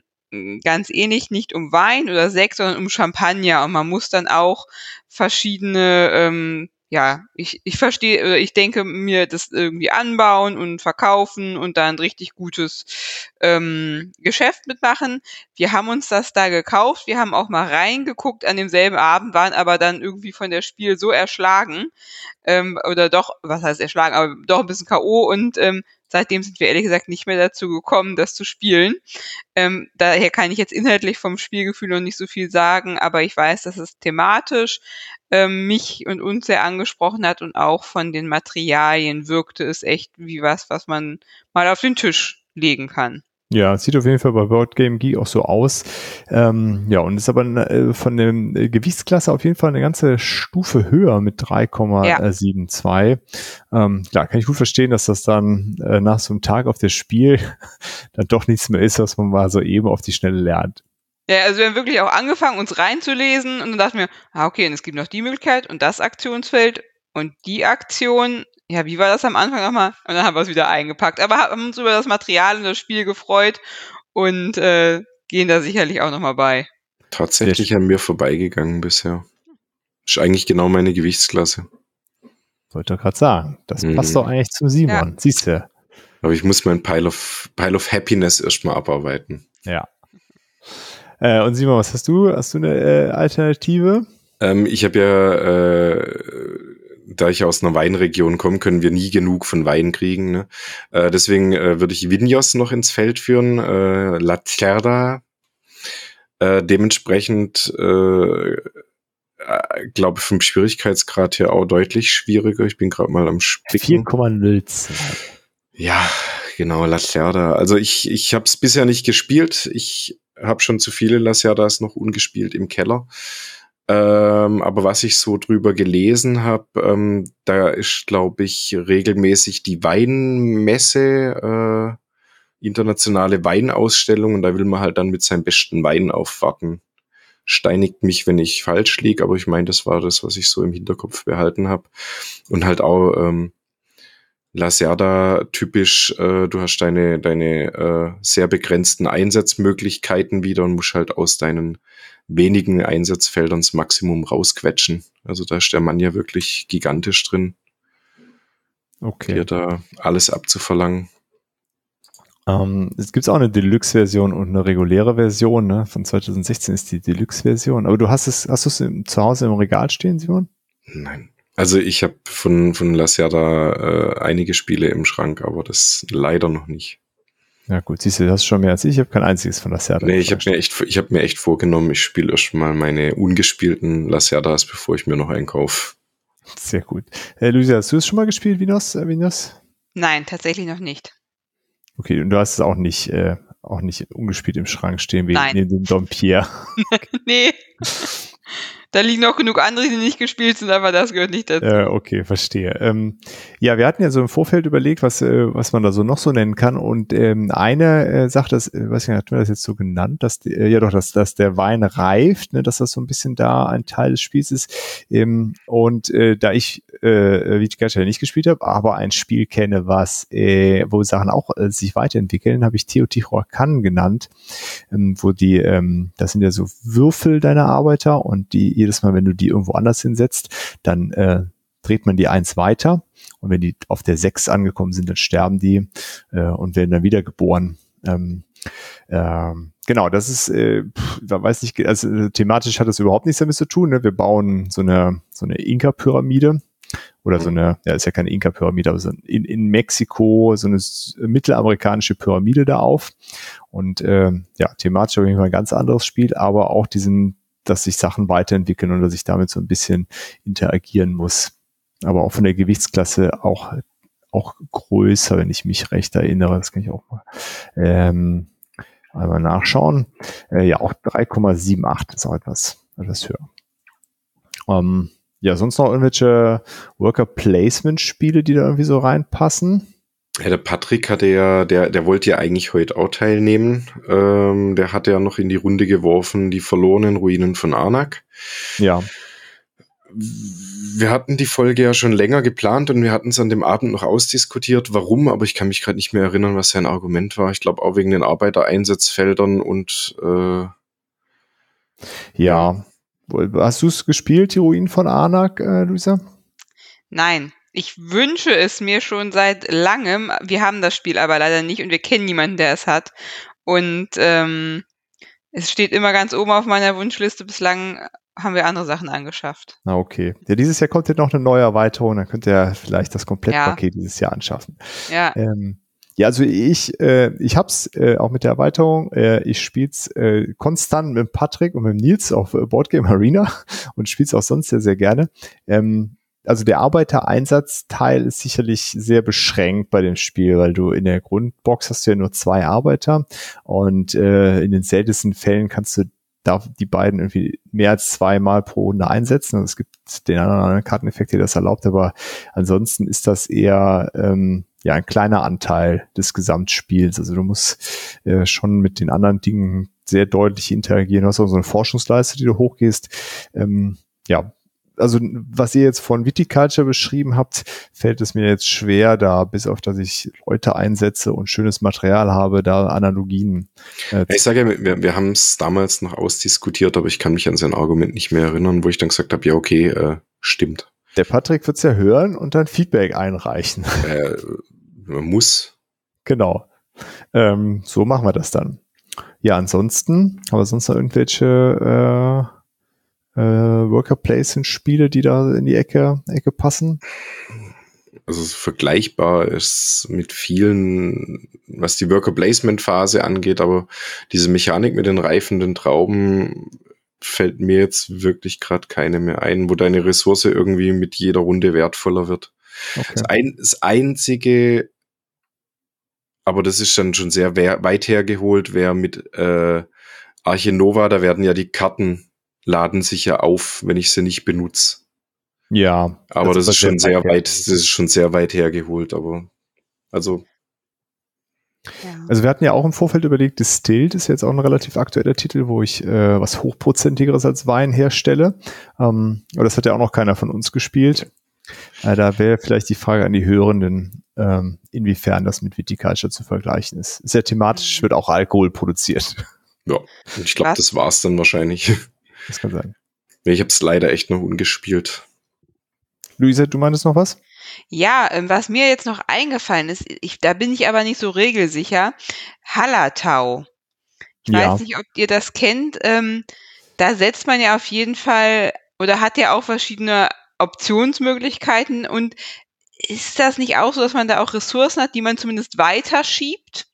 ganz ähnlich, nicht um Wein oder Sekt, sondern um Champagner. Und man muss dann auch verschiedene, ähm, ja, ich, ich verstehe, oder ich denke mir das irgendwie anbauen und verkaufen und da ein richtig gutes ähm, Geschäft mitmachen. Wir haben uns das da gekauft, wir haben auch mal reingeguckt an demselben Abend, waren aber dann irgendwie von der Spiel so erschlagen, ähm, oder doch, was heißt erschlagen, aber doch ein bisschen K.O. und ähm, seitdem sind wir ehrlich gesagt nicht mehr dazu gekommen, das zu spielen. Ähm, daher kann ich jetzt inhaltlich vom Spielgefühl noch nicht so viel sagen, aber ich weiß, dass es thematisch ähm, mich und uns sehr angesprochen hat und auch von den Materialien wirkte es echt wie was, was man mal auf den Tisch legen kann. Ja, sieht auf jeden Fall bei Board Game Geek auch so aus. Ähm, ja, und ist aber äh, von der äh, Gewichtsklasse auf jeden Fall eine ganze Stufe höher mit 3,72. Ähm, klar, kann ich gut verstehen, dass das dann äh, nach so einem Tag auf das Spiel dann doch nichts mehr ist, was man mal so eben auf die Schnelle lernt. Ja, also wir haben wirklich auch angefangen, uns reinzulesen und dann dachten wir, ah, okay, und es gibt noch die Möglichkeit und das Aktionsfeld und die Aktion. Ja, wie war das am Anfang nochmal? Und dann haben wir es wieder eingepackt. Aber haben uns über das Material und das Spiel gefreut und äh, gehen da sicherlich auch nochmal bei. Tatsächlich an mir vorbeigegangen bisher. Ist eigentlich genau meine Gewichtsklasse. Wollte gerade sagen. Das Mhm. passt doch eigentlich zum Simon. Siehst du? Aber ich muss mein Pile of, Pile of Happiness erstmal abarbeiten. Ja. Äh, und Simon, was hast du? Hast du eine äh, Alternative? Ähm, ich habe ja, äh, da ich aus einer Weinregion komme, können wir nie genug von Wein kriegen. Ne? Äh, deswegen äh, würde ich Vinyos noch ins Feld führen, äh, La Tierra. Äh, dementsprechend, äh, äh, glaube vom Schwierigkeitsgrad her auch deutlich schwieriger. Ich bin gerade mal am Spicken. 4,02. Ja, genau, Lacerda. Also ich, ich habe es bisher nicht gespielt. Ich habe schon zu viele Lacerdas noch ungespielt im Keller. Ähm, aber was ich so drüber gelesen habe, ähm, da ist, glaube ich, regelmäßig die Weinmesse, äh, internationale Weinausstellung und da will man halt dann mit seinem besten Wein aufwarten. Steinigt mich, wenn ich falsch lieg, aber ich meine, das war das, was ich so im Hinterkopf behalten habe. Und halt auch ähm, Lacerda typisch, äh, du hast deine, deine äh, sehr begrenzten Einsatzmöglichkeiten wieder und musst halt aus deinen wenigen Einsatzfeldern das Maximum rausquetschen. Also da ist der Mann ja wirklich gigantisch drin, Okay. dir da alles abzuverlangen. Ähm, es gibt auch eine Deluxe-Version und eine reguläre Version. Ne? Von 2016 ist die Deluxe-Version. Aber du hast es, hast du es zu Hause im Regal stehen, Simon? Nein. Also ich habe von, von Lacerda äh, einige Spiele im Schrank, aber das leider noch nicht. Ja gut, siehst du, das ist schon mehr als ich. Ich habe kein einziges von der Serda. Nee, ich habe mir echt, ich habe mir echt vorgenommen, ich spiele erst mal meine ungespielten Lacerdas, bevor ich mir noch einkaufe. Sehr gut. Äh, Lucia, hast du es schon mal gespielt, Vinos? Äh, Vinos? Nein, tatsächlich noch nicht. Okay, und du hast es auch nicht, äh, auch nicht ungespielt im Schrank stehen, wie Nein. neben dem Dompierre. Nee. da liegen noch genug andere, die nicht gespielt sind, aber das gehört nicht dazu. Äh, okay, verstehe. Ähm, ja, wir hatten ja so im Vorfeld überlegt, was, äh, was man da so noch so nennen kann. Und ähm, eine äh, sagt das, äh, weiß ich nicht, hat man das jetzt so genannt, dass äh, ja doch, dass, dass der Wein reift, ne, dass das so ein bisschen da ein Teil des Spiels ist. Ähm, und äh, da ich äh, Viticulture nicht gespielt habe, aber ein Spiel kenne, was äh, wo Sachen auch äh, sich weiterentwickeln, habe ich Teotihuacan genannt, ähm, wo die, ähm, das sind ja so Würfel deiner Arbeiter und die jedes Mal, wenn du die irgendwo anders hinsetzt, dann äh, dreht man die eins weiter und wenn die auf der sechs angekommen sind, dann sterben die äh, und werden dann wiedergeboren. Ähm, ähm, genau, das ist, äh, weiß nicht, also äh, thematisch hat das überhaupt nichts damit zu tun. Ne? Wir bauen so eine so eine Inka-Pyramide oder so eine, ja, ist ja keine Inka-Pyramide, aber so in, in Mexiko so eine mittelamerikanische Pyramide da auf. Und äh, ja, thematisch auf jeden Fall ein ganz anderes Spiel, aber auch diesen, dass sich Sachen weiterentwickeln und dass ich damit so ein bisschen interagieren muss. Aber auch von der Gewichtsklasse auch auch größer, wenn ich mich recht erinnere. Das kann ich auch mal ähm, einmal nachschauen. Äh, ja, auch 3,78 ist auch etwas, etwas höher. Ähm, ja, sonst noch irgendwelche Worker Placement Spiele, die da irgendwie so reinpassen? Ja, der Patrick hatte ja, der, der wollte ja eigentlich heute auch teilnehmen. Ähm, der hatte ja noch in die Runde geworfen, die verlorenen Ruinen von Arnak. Ja. Wir hatten die Folge ja schon länger geplant und wir hatten es an dem Abend noch ausdiskutiert, warum, aber ich kann mich gerade nicht mehr erinnern, was sein Argument war. Ich glaube auch wegen den Arbeitereinsatzfeldern und äh, ja. Hast du es gespielt, die Ruinen von Arnak, äh, Luisa? Nein, ich wünsche es mir schon seit langem. Wir haben das Spiel aber leider nicht und wir kennen niemanden, der es hat. Und ähm, es steht immer ganz oben auf meiner Wunschliste. Bislang haben wir andere Sachen angeschafft. Na okay. Ja, dieses Jahr kommt ja noch eine neue Erweiterung, dann könnt ihr vielleicht das Komplettpaket ja. dieses Jahr anschaffen. Ja. Ähm, ja, also ich, äh, ich hab's äh, auch mit der Erweiterung. Äh, ich spiel's äh, konstant mit Patrick und mit Nils auf äh, Boardgame Arena und spiel's auch sonst sehr, sehr gerne. Ähm, also der Arbeitereinsatzteil ist sicherlich sehr beschränkt bei dem Spiel, weil du in der Grundbox hast du ja nur zwei Arbeiter und äh, in den seltensten Fällen kannst du da die beiden irgendwie mehr als zweimal pro Runde einsetzen. Und es gibt den anderen Karteneffekt, der das erlaubt, aber ansonsten ist das eher ähm, ja ein kleiner Anteil des Gesamtspiels. Also du musst äh, schon mit den anderen Dingen sehr deutlich interagieren. Du hast auch so eine Forschungsleiste, die du hochgehst. Ähm, ja, also was ihr jetzt von Viticulture beschrieben habt, fällt es mir jetzt schwer, da bis auf dass ich Leute einsetze und schönes Material habe, da Analogien. Äh, ich sage ja, wir, wir haben es damals noch ausdiskutiert, aber ich kann mich an sein Argument nicht mehr erinnern, wo ich dann gesagt habe, ja okay, äh, stimmt. Der Patrick wird's ja hören und dann Feedback einreichen. Äh, man muss. Genau. Ähm, so machen wir das dann. Ja, ansonsten, aber sonst noch irgendwelche äh, äh, Worker Placement Spiele, die da in die Ecke, Ecke passen? Also vergleichbar ist mit vielen, was die Worker Placement Phase angeht, aber diese Mechanik mit den reifenden Trauben fällt mir jetzt wirklich gerade keine mehr ein, wo deine Ressource irgendwie mit jeder Runde wertvoller wird. Okay. Das, ein, das einzige, aber das ist dann schon sehr weit hergeholt, wäre mit äh, Arche Nova, da werden ja die Karten laden sich ja auf, wenn ich sie nicht benutze. Ja. Aber das, das ist schon sehr weit, das ist schon sehr weit hergeholt, aber also. Also wir hatten ja auch im Vorfeld überlegt, Distilled ist jetzt auch ein relativ aktueller Titel, wo ich äh, was hochprozentigeres als Wein herstelle. Ähm, aber das hat ja auch noch keiner von uns gespielt. Äh, da wäre vielleicht die Frage an die Hörenden, ähm, inwiefern das mit Viticulture zu vergleichen ist. Sehr thematisch, wird auch Alkohol produziert. Ja, ich glaube, das war's dann wahrscheinlich. Das kann sein. Ich habe es leider echt noch ungespielt. Luisa, du meinst noch was? Ja, ähm, was mir jetzt noch eingefallen ist, ich, da bin ich aber nicht so regelsicher. Hallertau. Ich ja. weiß nicht, ob ihr das kennt. Ähm, da setzt man ja auf jeden Fall oder hat ja auch verschiedene Optionsmöglichkeiten und ist das nicht auch so, dass man da auch Ressourcen hat, die man zumindest weiterschiebt?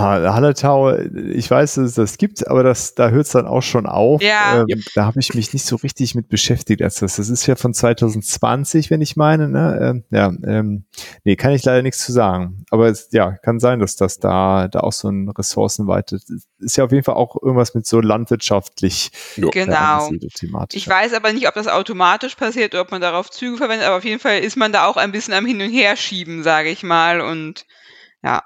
Hallertau, ich weiß, dass es das gibt, aber das, da hört es dann auch schon auf. Ja. Ähm, da habe ich mich nicht so richtig mit beschäftigt. Als das, das ist ja von 2020, wenn ich meine. Ne? Ähm, ja, ähm, nee, kann ich leider nichts zu sagen. Aber es, ja, kann sein, dass das da, da auch so ein Ressourcenweite ist ja auf jeden Fall auch irgendwas mit so landwirtschaftlich. Genau. Ich weiß aber nicht, ob das automatisch passiert oder ob man darauf Züge verwendet, aber auf jeden Fall ist man da auch ein bisschen am Hin- und Herschieben, sage ich mal. Und ja.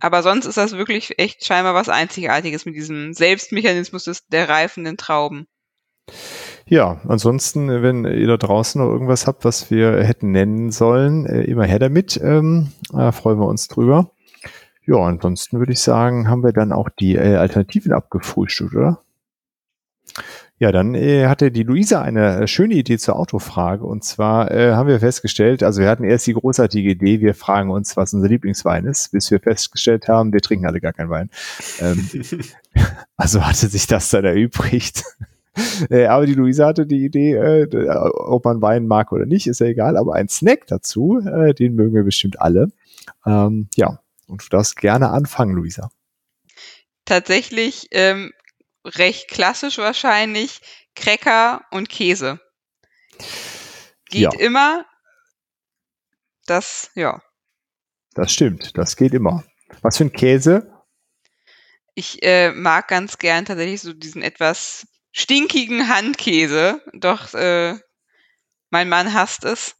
Aber sonst ist das wirklich echt scheinbar was Einzigartiges mit diesem Selbstmechanismus des, der reifenden Trauben. Ja, ansonsten, wenn ihr da draußen noch irgendwas habt, was wir hätten nennen sollen, äh, immer her damit. Ähm, freuen wir uns drüber. Ja, ansonsten würde ich sagen, haben wir dann auch die äh, Alternativen abgefrühstückt, oder? Ja, dann äh, hatte die Luisa eine äh, schöne Idee zur Autofrage. Und zwar äh, haben wir festgestellt, also wir hatten erst die großartige Idee, wir fragen uns, was unser Lieblingswein ist, bis wir festgestellt haben, wir trinken alle gar keinen Wein. Ähm, also hatte sich das dann erübrigt. äh, aber die Luisa hatte die Idee, äh, ob man Wein mag oder nicht, ist ja egal, aber ein Snack dazu, äh, den mögen wir bestimmt alle. Ähm, ja, und du darfst gerne anfangen, Luisa. Tatsächlich ähm, recht klassisch wahrscheinlich, Cracker und Käse. Geht ja. immer. Das, ja. Das stimmt, das geht immer. Was für ein Käse? Ich äh, mag ganz gern tatsächlich so diesen etwas stinkigen Handkäse. Doch äh, mein Mann hasst es.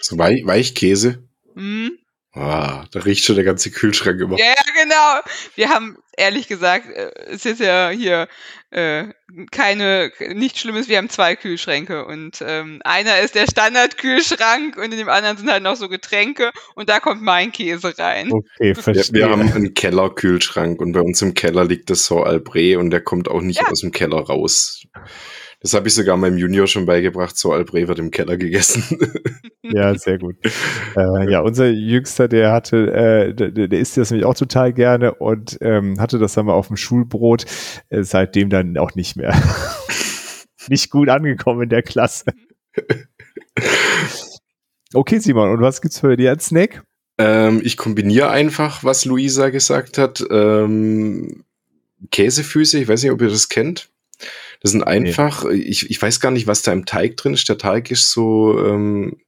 So Weich Weichkäse? Mhm. Ah, da riecht schon der ganze Kühlschrank immer. Ja, ja, genau. Wir haben, ehrlich gesagt, äh, es ist ja hier äh, keine, nichts Schlimmes, wir haben zwei Kühlschränke und ähm, einer ist der Standardkühlschrank und in dem anderen sind halt noch so Getränke und da kommt mein Käse rein. Okay, verstehe. Wir, wir haben einen Kellerkühlschrank und bei uns im Keller liegt das so Albre und der kommt auch nicht ja. aus dem Keller raus. Das habe ich sogar meinem Junior schon beigebracht. So Albre wird im Keller gegessen. ja, sehr gut. Äh, ja, unser Jüngster, der hatte, äh, der, der isst das nämlich auch total gerne und ähm, hatte das dann mal auf dem Schulbrot. Äh, seitdem dann auch nicht mehr. nicht gut angekommen in der Klasse. Okay, Simon, und was gibt's für dir als Snack? Ähm, ich kombiniere einfach, was Luisa gesagt hat. Ähm, Käsefüße, ich weiß nicht, ob ihr das kennt. Das sind einfach, nee. ich, ich weiß gar nicht, was da im Teig drin ist. Der Teig ist so ähm,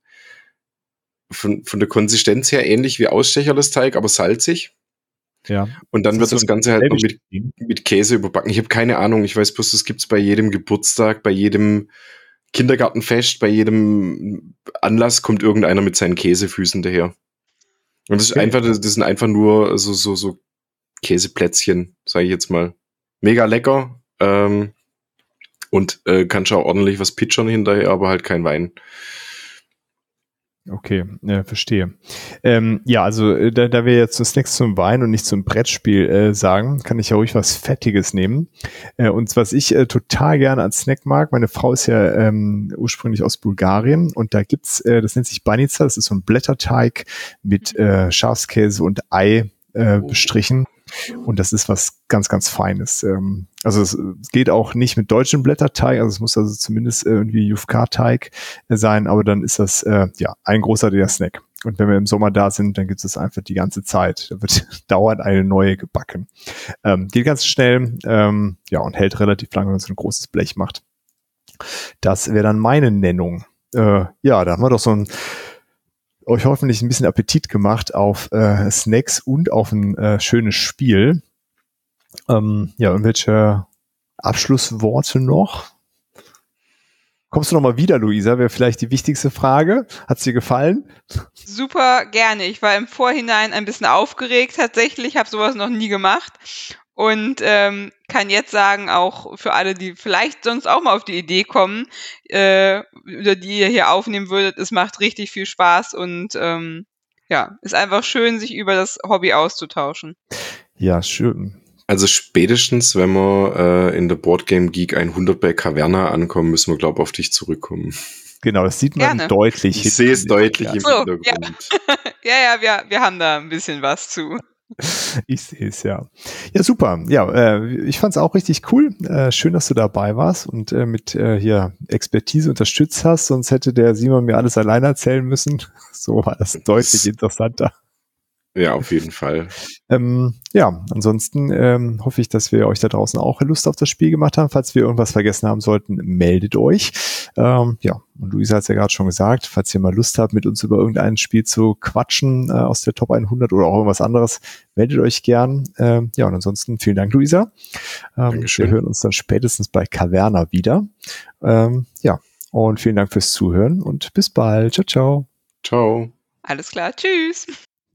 von, von der Konsistenz her ähnlich wie Ausstecherles Teig, aber salzig. Ja. Und dann das wird das Ganze halt noch mit, mit Käse überbacken. Ich habe keine Ahnung. Ich weiß bloß, das gibt's bei jedem Geburtstag, bei jedem Kindergartenfest, bei jedem Anlass kommt irgendeiner mit seinen Käsefüßen daher. Und das ist einfach, das sind einfach nur so, so, so Käseplätzchen, sage ich jetzt mal. Mega lecker. Ähm, und äh, kannst auch ordentlich was pitchern hinterher, aber halt kein Wein. Okay, ja, verstehe. Ähm, ja, also äh, da, da wir jetzt das Snacks zum Wein und nicht zum Brettspiel äh, sagen, kann ich ja ruhig was Fettiges nehmen. Äh, und was ich äh, total gerne als Snack mag, meine Frau ist ja ähm, ursprünglich aus Bulgarien und da gibt's, äh, das nennt sich Banica, das ist so ein Blätterteig mit äh, Schafskäse und Ei äh, bestrichen. Und das ist was ganz, ganz Feines. Ähm, also es geht auch nicht mit deutschem Blätterteig, also es muss also zumindest irgendwie Jufka-Teig sein, aber dann ist das äh, ja ein großartiger Snack. Und wenn wir im Sommer da sind, dann gibt es einfach die ganze Zeit. Da wird dauernd eine neue gebacken. Ähm, geht ganz schnell, ähm, ja, und hält relativ lange, wenn man so ein großes Blech macht. Das wäre dann meine Nennung. Äh, ja, da haben wir doch so ein euch hoffentlich ein bisschen Appetit gemacht auf äh, Snacks und auf ein äh, schönes Spiel. Ähm, ja, irgendwelche Abschlussworte noch? Kommst du noch mal wieder, Luisa? Wäre vielleicht die wichtigste Frage. Hat's dir gefallen? Super gerne. Ich war im Vorhinein ein bisschen aufgeregt tatsächlich, habe sowas noch nie gemacht und ähm, kann jetzt sagen, auch für alle, die vielleicht sonst auch mal auf die Idee kommen, äh, oder die ihr hier aufnehmen würdet, es macht richtig viel Spaß und ähm, ja, ist einfach schön, sich über das Hobby auszutauschen. Ja, schön. Also spätestens, wenn wir äh, in der Boardgame Geek 100 bei Caverna ankommen, müssen wir, glaube ich, auf dich zurückkommen. Genau, das sieht man Gerne. deutlich. Ich sehe es deutlich im so, Hintergrund. Ja, ja, ja wir, wir haben da ein bisschen was zu. Ich sehe es ja. Ja, super. Ja, äh, ich fand es auch richtig cool. Äh, schön, dass du dabei warst und äh, mit äh, hier Expertise unterstützt hast. Sonst hätte der Simon mir alles allein erzählen müssen. So war das deutlich interessanter. Ja, auf jeden Fall. Ähm, ja, ansonsten ähm, hoffe ich, dass wir euch da draußen auch Lust auf das Spiel gemacht haben. Falls wir irgendwas vergessen haben sollten, meldet euch. Ähm, ja, und Luisa hat es ja gerade schon gesagt, falls ihr mal Lust habt, mit uns über irgendein Spiel zu quatschen äh, aus der Top 100 oder auch irgendwas anderes, meldet euch gern. Ähm, ja, und ansonsten vielen Dank, Luisa. Ähm, wir hören uns dann spätestens bei Caverna wieder. Ähm, ja, und vielen Dank fürs Zuhören und bis bald. Ciao, ciao. Ciao. Alles klar, tschüss.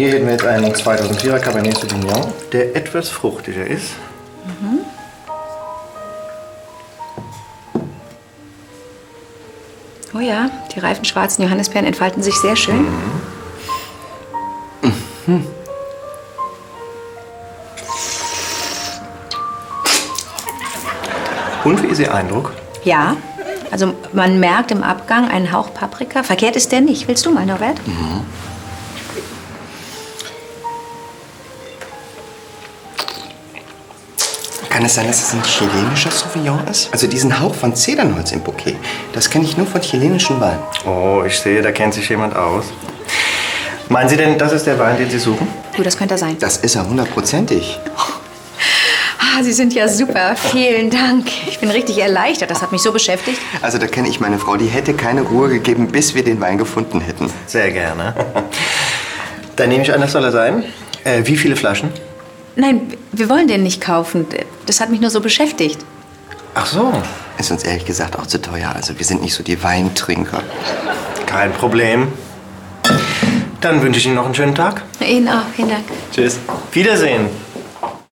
Hier hätten wir jetzt einen 2004er Cabernet Sauvignon, der etwas fruchtiger ist. Oh ja, die reifen schwarzen Johannisbeeren entfalten sich sehr schön. Und wie ist Ihr Eindruck? Ja, also man merkt im Abgang einen Hauch Paprika. Verkehrt ist der nicht. Willst du mal, Norbert? Kann es sein, dass es ein chilenischer Sauvignon ist? Also diesen Hauch von Zedernholz im Bouquet, das kenne ich nur von chilenischen Weinen. Oh, ich sehe, da kennt sich jemand aus. Meinen Sie denn, das ist der Wein, den Sie suchen? Du, das könnte er sein. Das ist er hundertprozentig. Ah, Sie sind ja super. Vielen Dank. Ich bin richtig erleichtert. Das hat mich so beschäftigt. Also da kenne ich meine Frau, die hätte keine Ruhe gegeben, bis wir den Wein gefunden hätten. Sehr gerne. Dann nehme ich an, das soll er sein. Äh, wie viele Flaschen? Nein, wir wollen den nicht kaufen. Das hat mich nur so beschäftigt. Ach so. Ist uns ehrlich gesagt auch zu teuer. Also wir sind nicht so die Weintrinker. Kein Problem. Dann wünsche ich Ihnen noch einen schönen Tag. Ihnen auch. Vielen Dank. Tschüss. Wiedersehen.